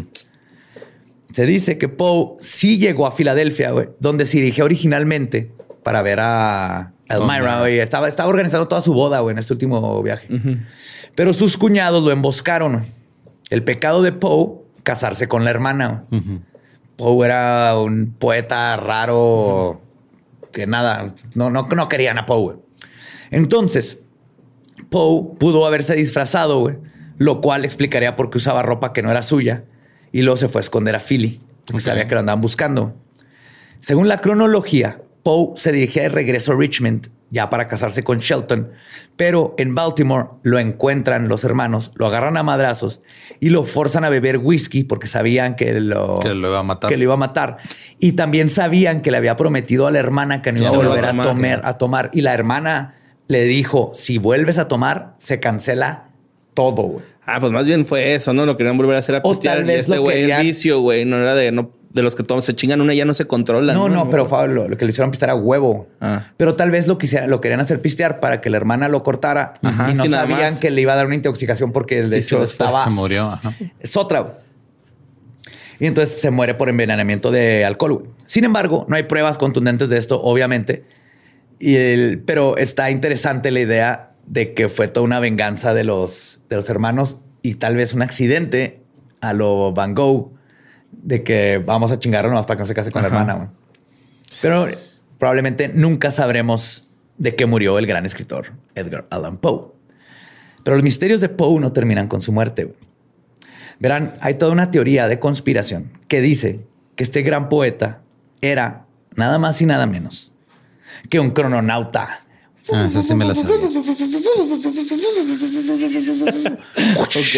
Se dice que Poe sí llegó a Filadelfia, güey, donde se dirigió originalmente para ver a Elmira. Oh, güey. Estaba, estaba organizando toda su boda, güey, en este último viaje. Pero sus cuñados lo emboscaron. El pecado de Poe, casarse con la hermana. Poe era un poeta raro que nada, no, no, no querían a Poe. Entonces, Poe pudo haberse disfrazado, güey, lo cual explicaría por qué usaba ropa que no era suya y luego se fue a esconder a Philly, porque sabía que lo andaban buscando. Según la cronología, Poe se dirigía de regreso a Richmond ya para casarse con Shelton, pero en Baltimore lo encuentran los hermanos, lo agarran a madrazos y lo forzan a beber whisky porque sabían que lo, Que lo iba a matar. que lo iba a matar. Y también sabían que le había prometido a la hermana que no iba a volver a tomar, a tomar. Y la hermana le dijo, si vuelves a tomar, se cancela todo, güey. Ah, pues más bien fue eso, ¿no? Lo querían volver a hacer a O pistear. tal y vez este lo güey, el querían- vicio, güey. No era de, no, de los que todos se chingan una y ya no se controlan. No, no, pero fue lo, lo que le hicieron pistear a huevo. Ah. Pero tal vez lo, quisiera, lo querían hacer pistear para que la hermana lo cortara Ajá, y no sabían más. que le iba a dar una intoxicación porque de Y hecho estaba... Se murió. Ajá. Es otra. güey. Y entonces se muere por envenenamiento de alcohol. güey. Sin embargo, no hay pruebas contundentes de esto, obviamente. Y el, pero está interesante la idea de que fue toda una venganza de los, de los hermanos y tal vez un accidente a lo Van Gogh de que vamos a chingarlo nomás para que no se case con la hermana. Pero probablemente nunca sabremos de qué murió el gran escritor Edgar Allan Poe. Pero los misterios de Poe no terminan con su muerte. Verán, hay toda una teoría de conspiración que dice que este gran poeta era nada más y nada menos que un crononauta. Ah, esa me la sabía. Ok.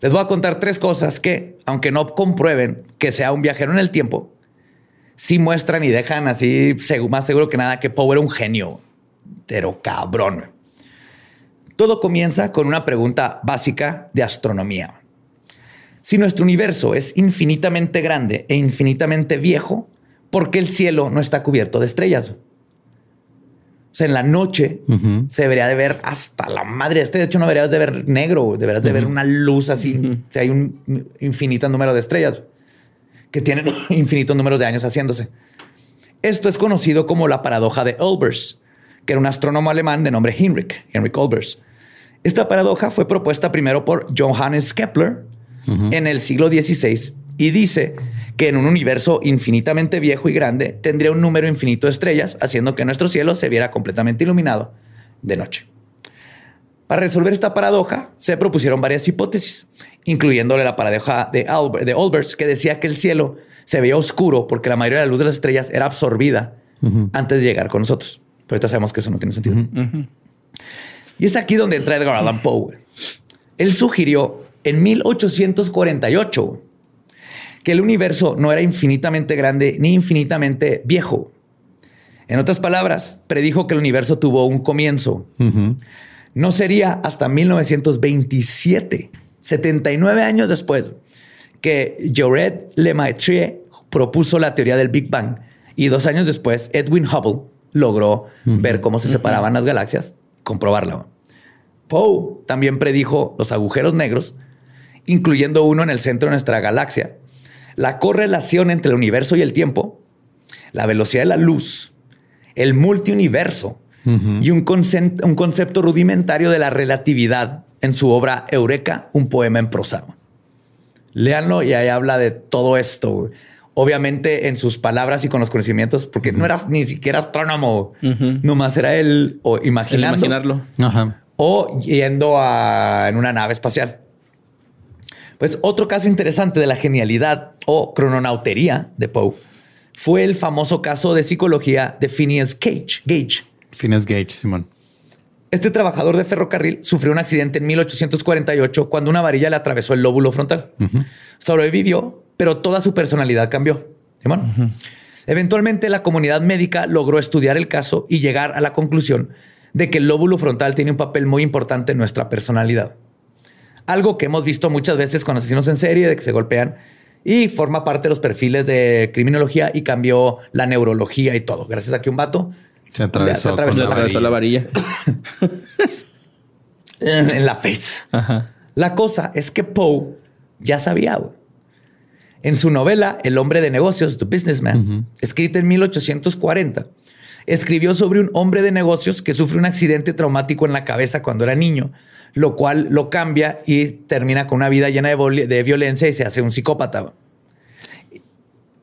Les voy a contar tres cosas que, aunque no comprueben que sea un viajero en el tiempo, sí muestran y dejan así más seguro que nada que Poe era un genio, pero cabrón. Todo comienza con una pregunta básica de astronomía. Si nuestro universo es infinitamente grande e infinitamente viejo, ¿por qué el cielo no está cubierto de estrellas? O sea, en la noche se debería de ver hasta la madre de estrellas. De hecho, no deberías de ver negro, deberías de ver una luz así. O sea, hay un infinito número de estrellas que tienen infinitos números de años haciéndose. Esto es conocido como la paradoja de Olbers, que era un astrónomo alemán de nombre Heinrich, Heinrich Olbers. Esta paradoja fue propuesta primero por Johannes Kepler en el siglo XVI y dice que en un universo infinitamente viejo y grande tendría un número infinito de estrellas, haciendo que nuestro cielo se viera completamente iluminado de noche. Para resolver esta paradoja, se propusieron varias hipótesis, incluyéndole la paradoja de, Albert, de Olbers, que decía que el cielo se veía oscuro porque la mayoría de la luz de las estrellas era absorbida antes de llegar con nosotros. Pero ahorita sabemos que eso no tiene sentido. Y es aquí donde entra Edgar Allan Poe. Él sugirió en 1848 güey, que el universo no era infinitamente grande ni infinitamente viejo. En otras palabras, predijo que el universo tuvo un comienzo. No sería hasta 1927, 79 años después, que Jared Lemaitre propuso la teoría del Big Bang y dos años después Edwin Hubble logró ver cómo se separaban las galaxias, comprobarla. Poe también predijo los agujeros negros, incluyendo uno en el centro de nuestra galaxia, la correlación entre el universo y el tiempo, la velocidad de la luz, el multiuniverso y un, un, concepto rudimentario de la relatividad en su obra Eureka, un poema en prosa. Léanlo y ahí habla de todo esto. Obviamente en sus palabras y con los conocimientos, porque no eras ni siquiera astrónomo, nomás era él o imaginarlo, o yendo a, en una nave espacial. Pues otro caso interesante de la genialidad o crononautería de Poe fue el famoso caso de psicología de Phineas Gage. Gage. Phineas Gage, Simón. Este trabajador de ferrocarril sufrió un accidente en 1848 cuando una varilla le atravesó el lóbulo frontal. Sobrevivió, pero toda su personalidad cambió. Simón. Eventualmente la comunidad médica logró estudiar el caso y llegar a la conclusión de que el lóbulo frontal tiene un papel muy importante en nuestra personalidad. Algo que hemos visto muchas veces con asesinos en serie, de que se golpean y forma parte de los perfiles de criminología y cambió la neurología y todo. Gracias a que un vato se atravesó, la varilla. en la face. La cosa es que Poe ya sabía. En su novela El hombre de negocios, The Businessman, escrita en 1840, escribió sobre un hombre de negocios que sufre un accidente traumático en la cabeza cuando era niño lo cual lo cambia y termina con una vida llena de, violencia y se hace un psicópata.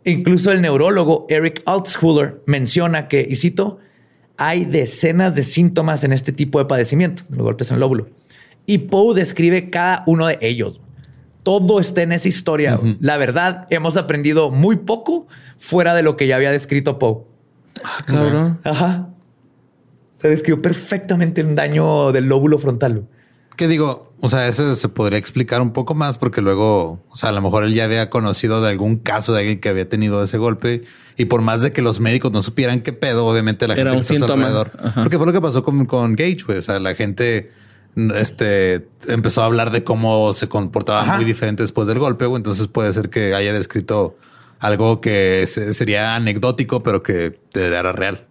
Incluso el neurólogo Eric Altschuler menciona que, y cito, hay decenas de síntomas en este tipo de padecimiento, los golpes en el lóbulo. Y Poe describe cada uno de ellos. Todo está en esa historia. La verdad, hemos aprendido muy poco fuera de lo que ya había descrito Poe. Ah, cabrón. Ajá. Se describió perfectamente un daño del lóbulo frontal. ¿Qué digo? O sea, eso se podría explicar un poco más porque luego, o sea, a lo mejor él ya había conocido de algún caso de alguien que había tenido ese golpe y por más de que los médicos no supieran qué pedo, obviamente la gente que está alrededor. Porque fue lo que pasó con, con Gage, güey. O sea, la gente este empezó a hablar de cómo se comportaba muy diferente después del golpe. Güey. Entonces puede ser que haya descrito algo que sería anecdótico, pero que era real.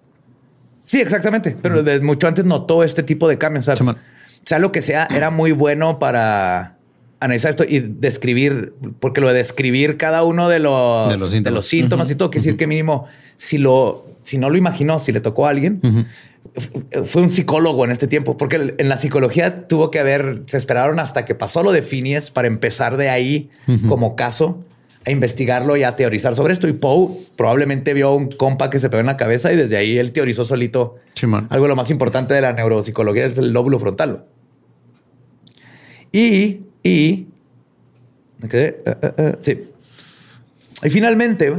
Sí, exactamente. Pero de mucho antes notó este tipo de cambios. O sea, lo que sea, era muy bueno para analizar esto y describir, porque lo de describir cada uno de los, de los síntomas, y todo, quiere decir que mínimo, si lo, si no lo imaginó, si le tocó a alguien, fue un psicólogo en este tiempo, porque en la psicología tuvo que haber, se esperaron hasta que pasó lo de Phineas para empezar de ahí como caso a investigarlo y a teorizar sobre esto. Y Poe probablemente vio un compa que se pegó en la cabeza y desde ahí él teorizó solito. Algo de lo más importante de la neuropsicología es el lóbulo frontal. Y, y, eh, eh, eh, sí. Y finalmente,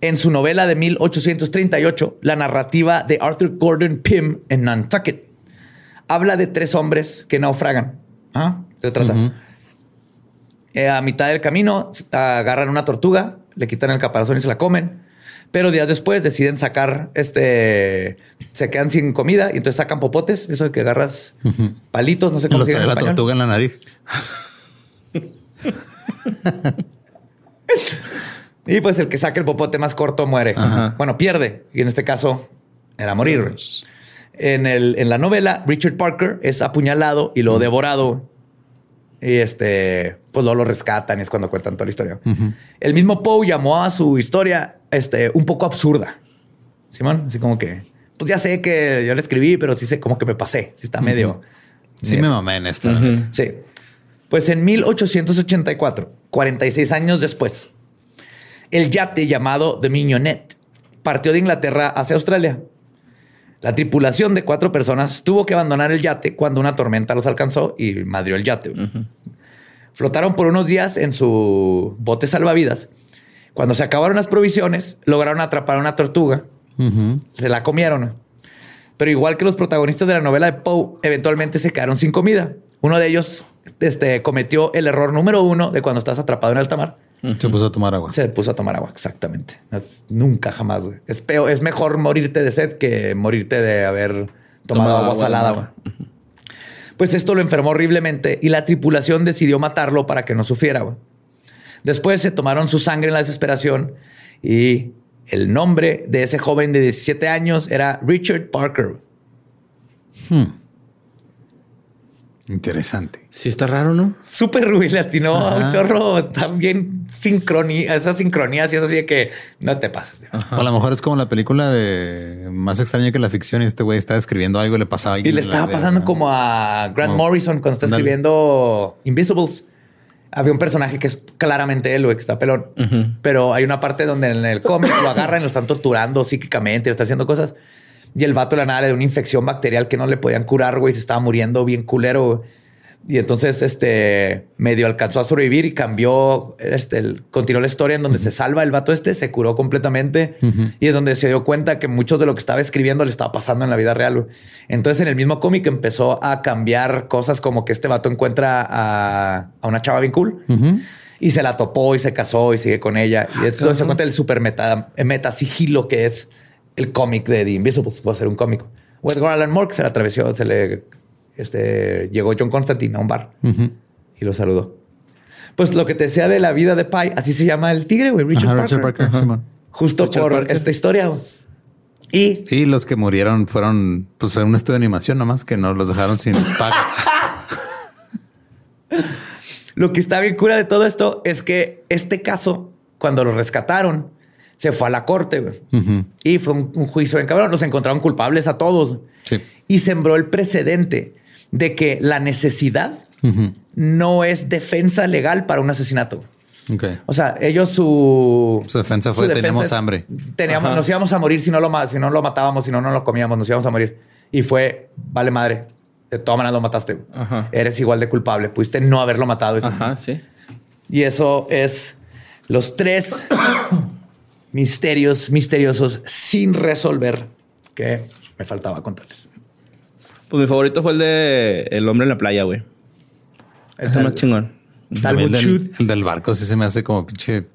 en su novela de 1838, la narrativa de Arthur Gordon Pym en Nantucket habla de tres hombres que naufragan. ¿Ah? Se trata. Eh, a mitad del camino agarran una tortuga, le quitan el caparazón y se la comen. Pero días después deciden sacar este, se quedan sin comida y entonces sacan popotes, eso de que agarras palitos, no sé cómo se llama. La tortuga en la nariz. y pues el que saque el popote más corto muere. Bueno, pierde. Y en este caso era morir. En, el, en la novela, Richard Parker es apuñalado y lo devorado y este, pues luego lo rescatan y es cuando cuentan toda la historia. El mismo Poe llamó a su historia este, un poco absurda. Simón, así como que, pues ya sé que yo la escribí, pero sí sé como que me pasé. Sí está medio. Sí, me mamé en esta. Sí. Pues en 1884, 46 años después, el yate llamado The Mignonette partió de Inglaterra hacia Australia la tripulación de cuatro personas tuvo que abandonar el yate cuando una tormenta los alcanzó y madrió el yate. Flotaron por unos días en su bote salvavidas. Cuando se acabaron las provisiones, lograron atrapar a una tortuga. Se la comieron. Pero igual que los protagonistas de la novela de Poe, eventualmente se quedaron sin comida. Uno de ellos este, cometió el error número uno de cuando estás atrapado en alta mar se puso a tomar agua. Se puso a tomar agua, exactamente. nunca, jamás, güey. Es peor, es mejor morirte de sed que morirte de haber tomado, agua, salada. Pues esto lo enfermó horriblemente y la tripulación decidió matarlo para que no sufriera. Güey. Después se tomaron su sangre en la desesperación y el nombre de ese joven de 17 años era Richard Parker. Hmm. Interesante. Sí, está raro, ¿no? Súper Rubí latino un chorro también sincronía, esas sincronías y es así de que no te pases. O a lo mejor es como la película de más extraña que la ficción. Y este güey estaba escribiendo algo y le pasaba a Y alguien le estaba pasando como a Grant Como- Morrison cuando está escribiendo Invisibles. Había un personaje que es claramente él, güey, que está pelón. Pero hay una parte donde en el cómic lo agarran y lo están torturando psíquicamente, lo está haciendo cosas. Y el vato de la nada le dio una infección bacterial que no le podían curar, güey. Se estaba muriendo bien culero. güey. Y entonces, este, medio alcanzó a sobrevivir y cambió, este, el- continuó la historia en donde se salva el vato este, se curó completamente. Y es donde se dio cuenta que muchos de lo que estaba escribiendo le estaba pasando en la vida real. Entonces, en el mismo cómic empezó a cambiar cosas como que este vato encuentra a, a una chava bien cool. Y se la topó y se casó y sigue con ella. Y eso se cuenta el super meta, meta sigilo que es el cómic de The Invisibles. Va a ser un cómic. Edgar Allan Moore que se le atravesó, se le este, llegó John Constantine a un bar y lo saludó. Pues lo que te decía de la vida de Pi, así se llama el tigre, güey, Richard, Ajá, Parker. Richard Parker, Simón. Justo Richard por Parker. esta historia. güey. Y Y los que murieron fueron pues en un estudio de animación nomás que no los dejaron sin pago. Lo que está bien cura de todo esto es que este caso, cuando lo rescataron, se fue a la corte güey. y fue un, un juicio en cabrón. Los encontraron culpables a todos Sí. y sembró el precedente de que la necesidad no es defensa legal para un asesinato. Ok. O sea, ellos su Su defensa fue, "Teníamos es, hambre". Teníamos, nos íbamos a morir si no lo si no lo matábamos, si no no lo comíamos, nos íbamos a morir. Y fue, vale madre, de todas maneras lo mataste. Ajá. Eres igual de culpable. Pudiste no haberlo matado. Ajá, sí. Y eso es los tres misterios misteriosos sin resolver que me faltaba contarles. Pues mi favorito fue el de El hombre en la playa, güey. Está más chingón. Mí el, del, el del barco sí se me hace como pinche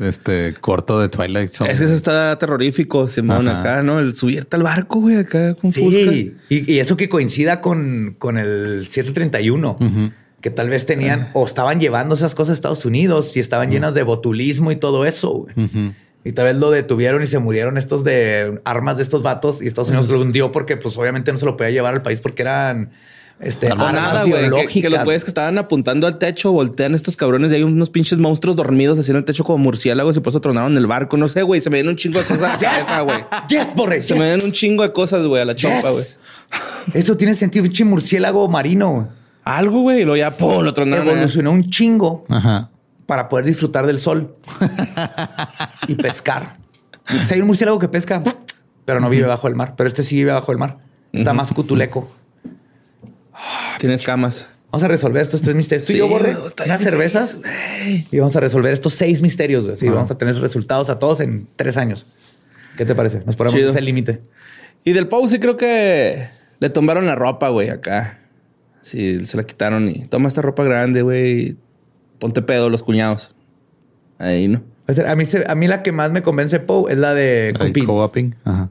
este corto de Twilight Zone. Es que ese está terrorífico, Simón, Ajá. acá, ¿no? El subirte al barco, güey, acá con Sí, y, y eso que coincida con, con el 731, que tal vez tenían o estaban llevando esas cosas a Estados Unidos y estaban llenas de botulismo y todo eso. güey. Y tal vez lo detuvieron y se murieron estos de armas de estos vatos y Estados Unidos lo hundió porque pues obviamente no se lo podía llevar al país porque eran este, Armas nada, güey. Que, los güeyes que estaban apuntando al techo voltean estos cabrones y hay unos pinches monstruos dormidos así en el techo como murciélagos y por eso tronaron el barco. No sé, güey. Se me vienen un chingo de cosas a la cabeza, güey. Yes, Borre, Se yes, me vienen un chingo de cosas, güey, a la chompa, güey. yes. Eso tiene sentido, pinche murciélago marino. Algo, güey. Y luego ya, pum, lo tronaron. Evolucionó un chingo Ajá. Para poder disfrutar del sol y pescar. Si hay un murciélago que pesca, pero no vive bajo el mar, pero este sí vive bajo el mar. Está más cutuleco. Tienes camas. Vamos a resolver estos tres misterios. Tú y Sí, yo, Borre, está unas cervezas y vamos a resolver estos seis misterios. güey. Sí, vamos a tener resultados a todos en tres años. ¿Qué te parece? Nos ponemos ese límite. Y del Pau sí creo que le tumbaron la ropa, güey, acá. Sí, se la quitaron y toma esta ropa grande, güey. Ponte pedo los cuñados. Ahí, ¿no? A mí, se- a mí la que más me convence Poe es la de co-oping. Ajá.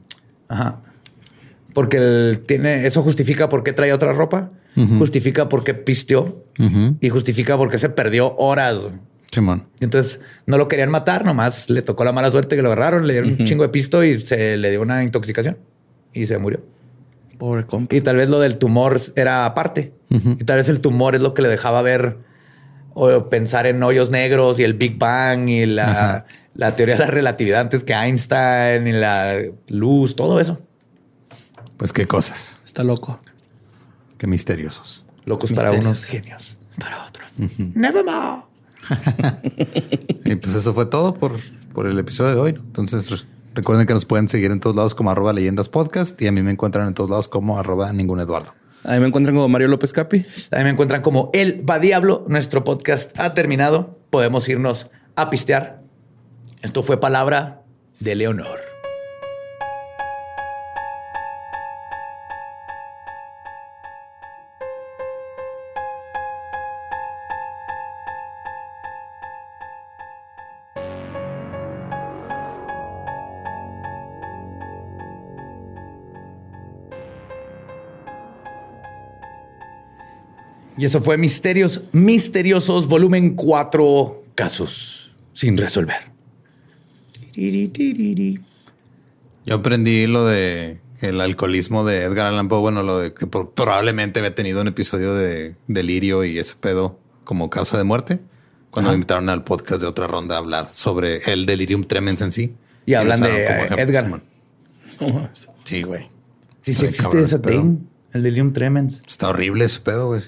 Ajá. Porque él tiene, eso justifica por qué trae otra ropa, justifica por qué pisteó y justifica por qué se perdió horas. Simón. Entonces no lo querían matar, nomás le tocó la mala suerte que lo agarraron, le dieron un chingo de pisto y se le dio una intoxicación y se murió. Pobre compa. Y tal vez lo del tumor era aparte. Y tal vez el tumor es lo que le dejaba ver o pensar en hoyos negros y el Big Bang y la, la teoría de la relatividad antes que Einstein y la luz, todo eso. Pues qué cosas. Está loco. Qué misteriosos. Locos para unos, genios para otros. Nevermore. Y pues eso fue todo por, por el episodio de hoy. Entonces re- recuerden que nos pueden seguir en todos lados como arroba leyendas podcast y a mí me encuentran en todos lados como arroba ningún Eduardo. Ahí me encuentran como Mario López Capi. Ahí me encuentran como El Va Diablo. Nuestro podcast ha terminado. Podemos irnos a pistear. Esto fue palabra de Leonor. Y eso fue Misterios Misteriosos, volumen 4, casos sin resolver. Yo aprendí lo de el alcoholismo de Edgar Allan Poe, bueno, lo de que probablemente había tenido un episodio de delirio y ese pedo como causa de muerte. Cuando me invitaron al podcast de otra ronda a hablar sobre el delirium tremens en sí. Y, hablan de Edgar. Sí, güey. Sí, sí existe ese thing, el delirium tremens. Está horrible ese pedo, güey.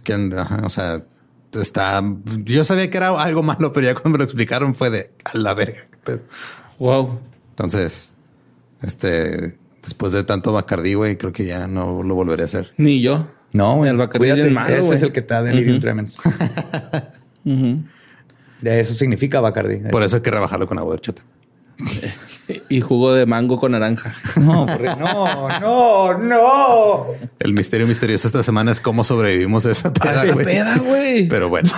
o sea, está. Yo sabía que era algo malo, pero ya cuando me lo explicaron fue de a la verga. Wow. Entonces, este, después de tanto Bacardí, güey, creo que ya no lo volveré a hacer. Ni yo. No, el Bacardí es malo, Ese es el que te da delirium tremens. De eso significa Bacardí. Por eso hay que rebajarlo con agua de chata. y jugo de mango con naranja. No, no, no, no. El misterio misterioso esta semana es cómo sobrevivimos a esa peda, güey. Pero bueno,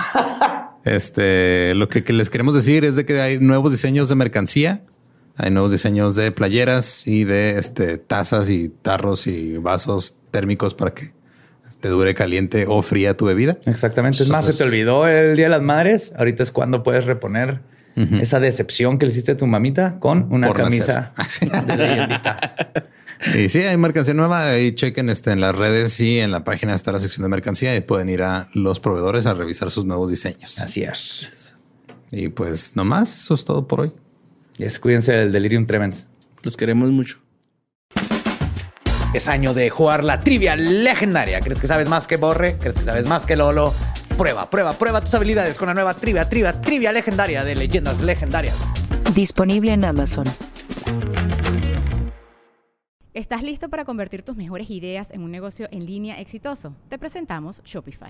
este, lo que, les queremos decir es de que hay nuevos diseños de mercancía. Hay nuevos diseños de playeras y de este, tazas y tarros y vasos térmicos para que te dure caliente o fría tu bebida. Exactamente. Es más, se te olvidó el Día de las Madres. Ahorita es cuando puedes reponer esa decepción que le hiciste a tu mamita con una camisa de leyendita. Y sí, hay mercancía nueva. Ahí chequen este, en las redes y en la página está la sección de mercancía y pueden ir a los proveedores a revisar sus nuevos diseños. Así es. Y pues nomás, eso es todo por hoy. Y cuídense del Delirium Tremens. Los queremos mucho. Es año de jugar la trivia legendaria. ¿Crees que sabes más que Borre? ¿Crees que sabes más que Lolo? Prueba, prueba, prueba tus habilidades con la nueva trivia, trivia, trivia legendaria de leyendas legendarias. Disponible en Amazon. ¿Estás listo para convertir tus mejores ideas en un negocio en línea exitoso? Te presentamos Shopify.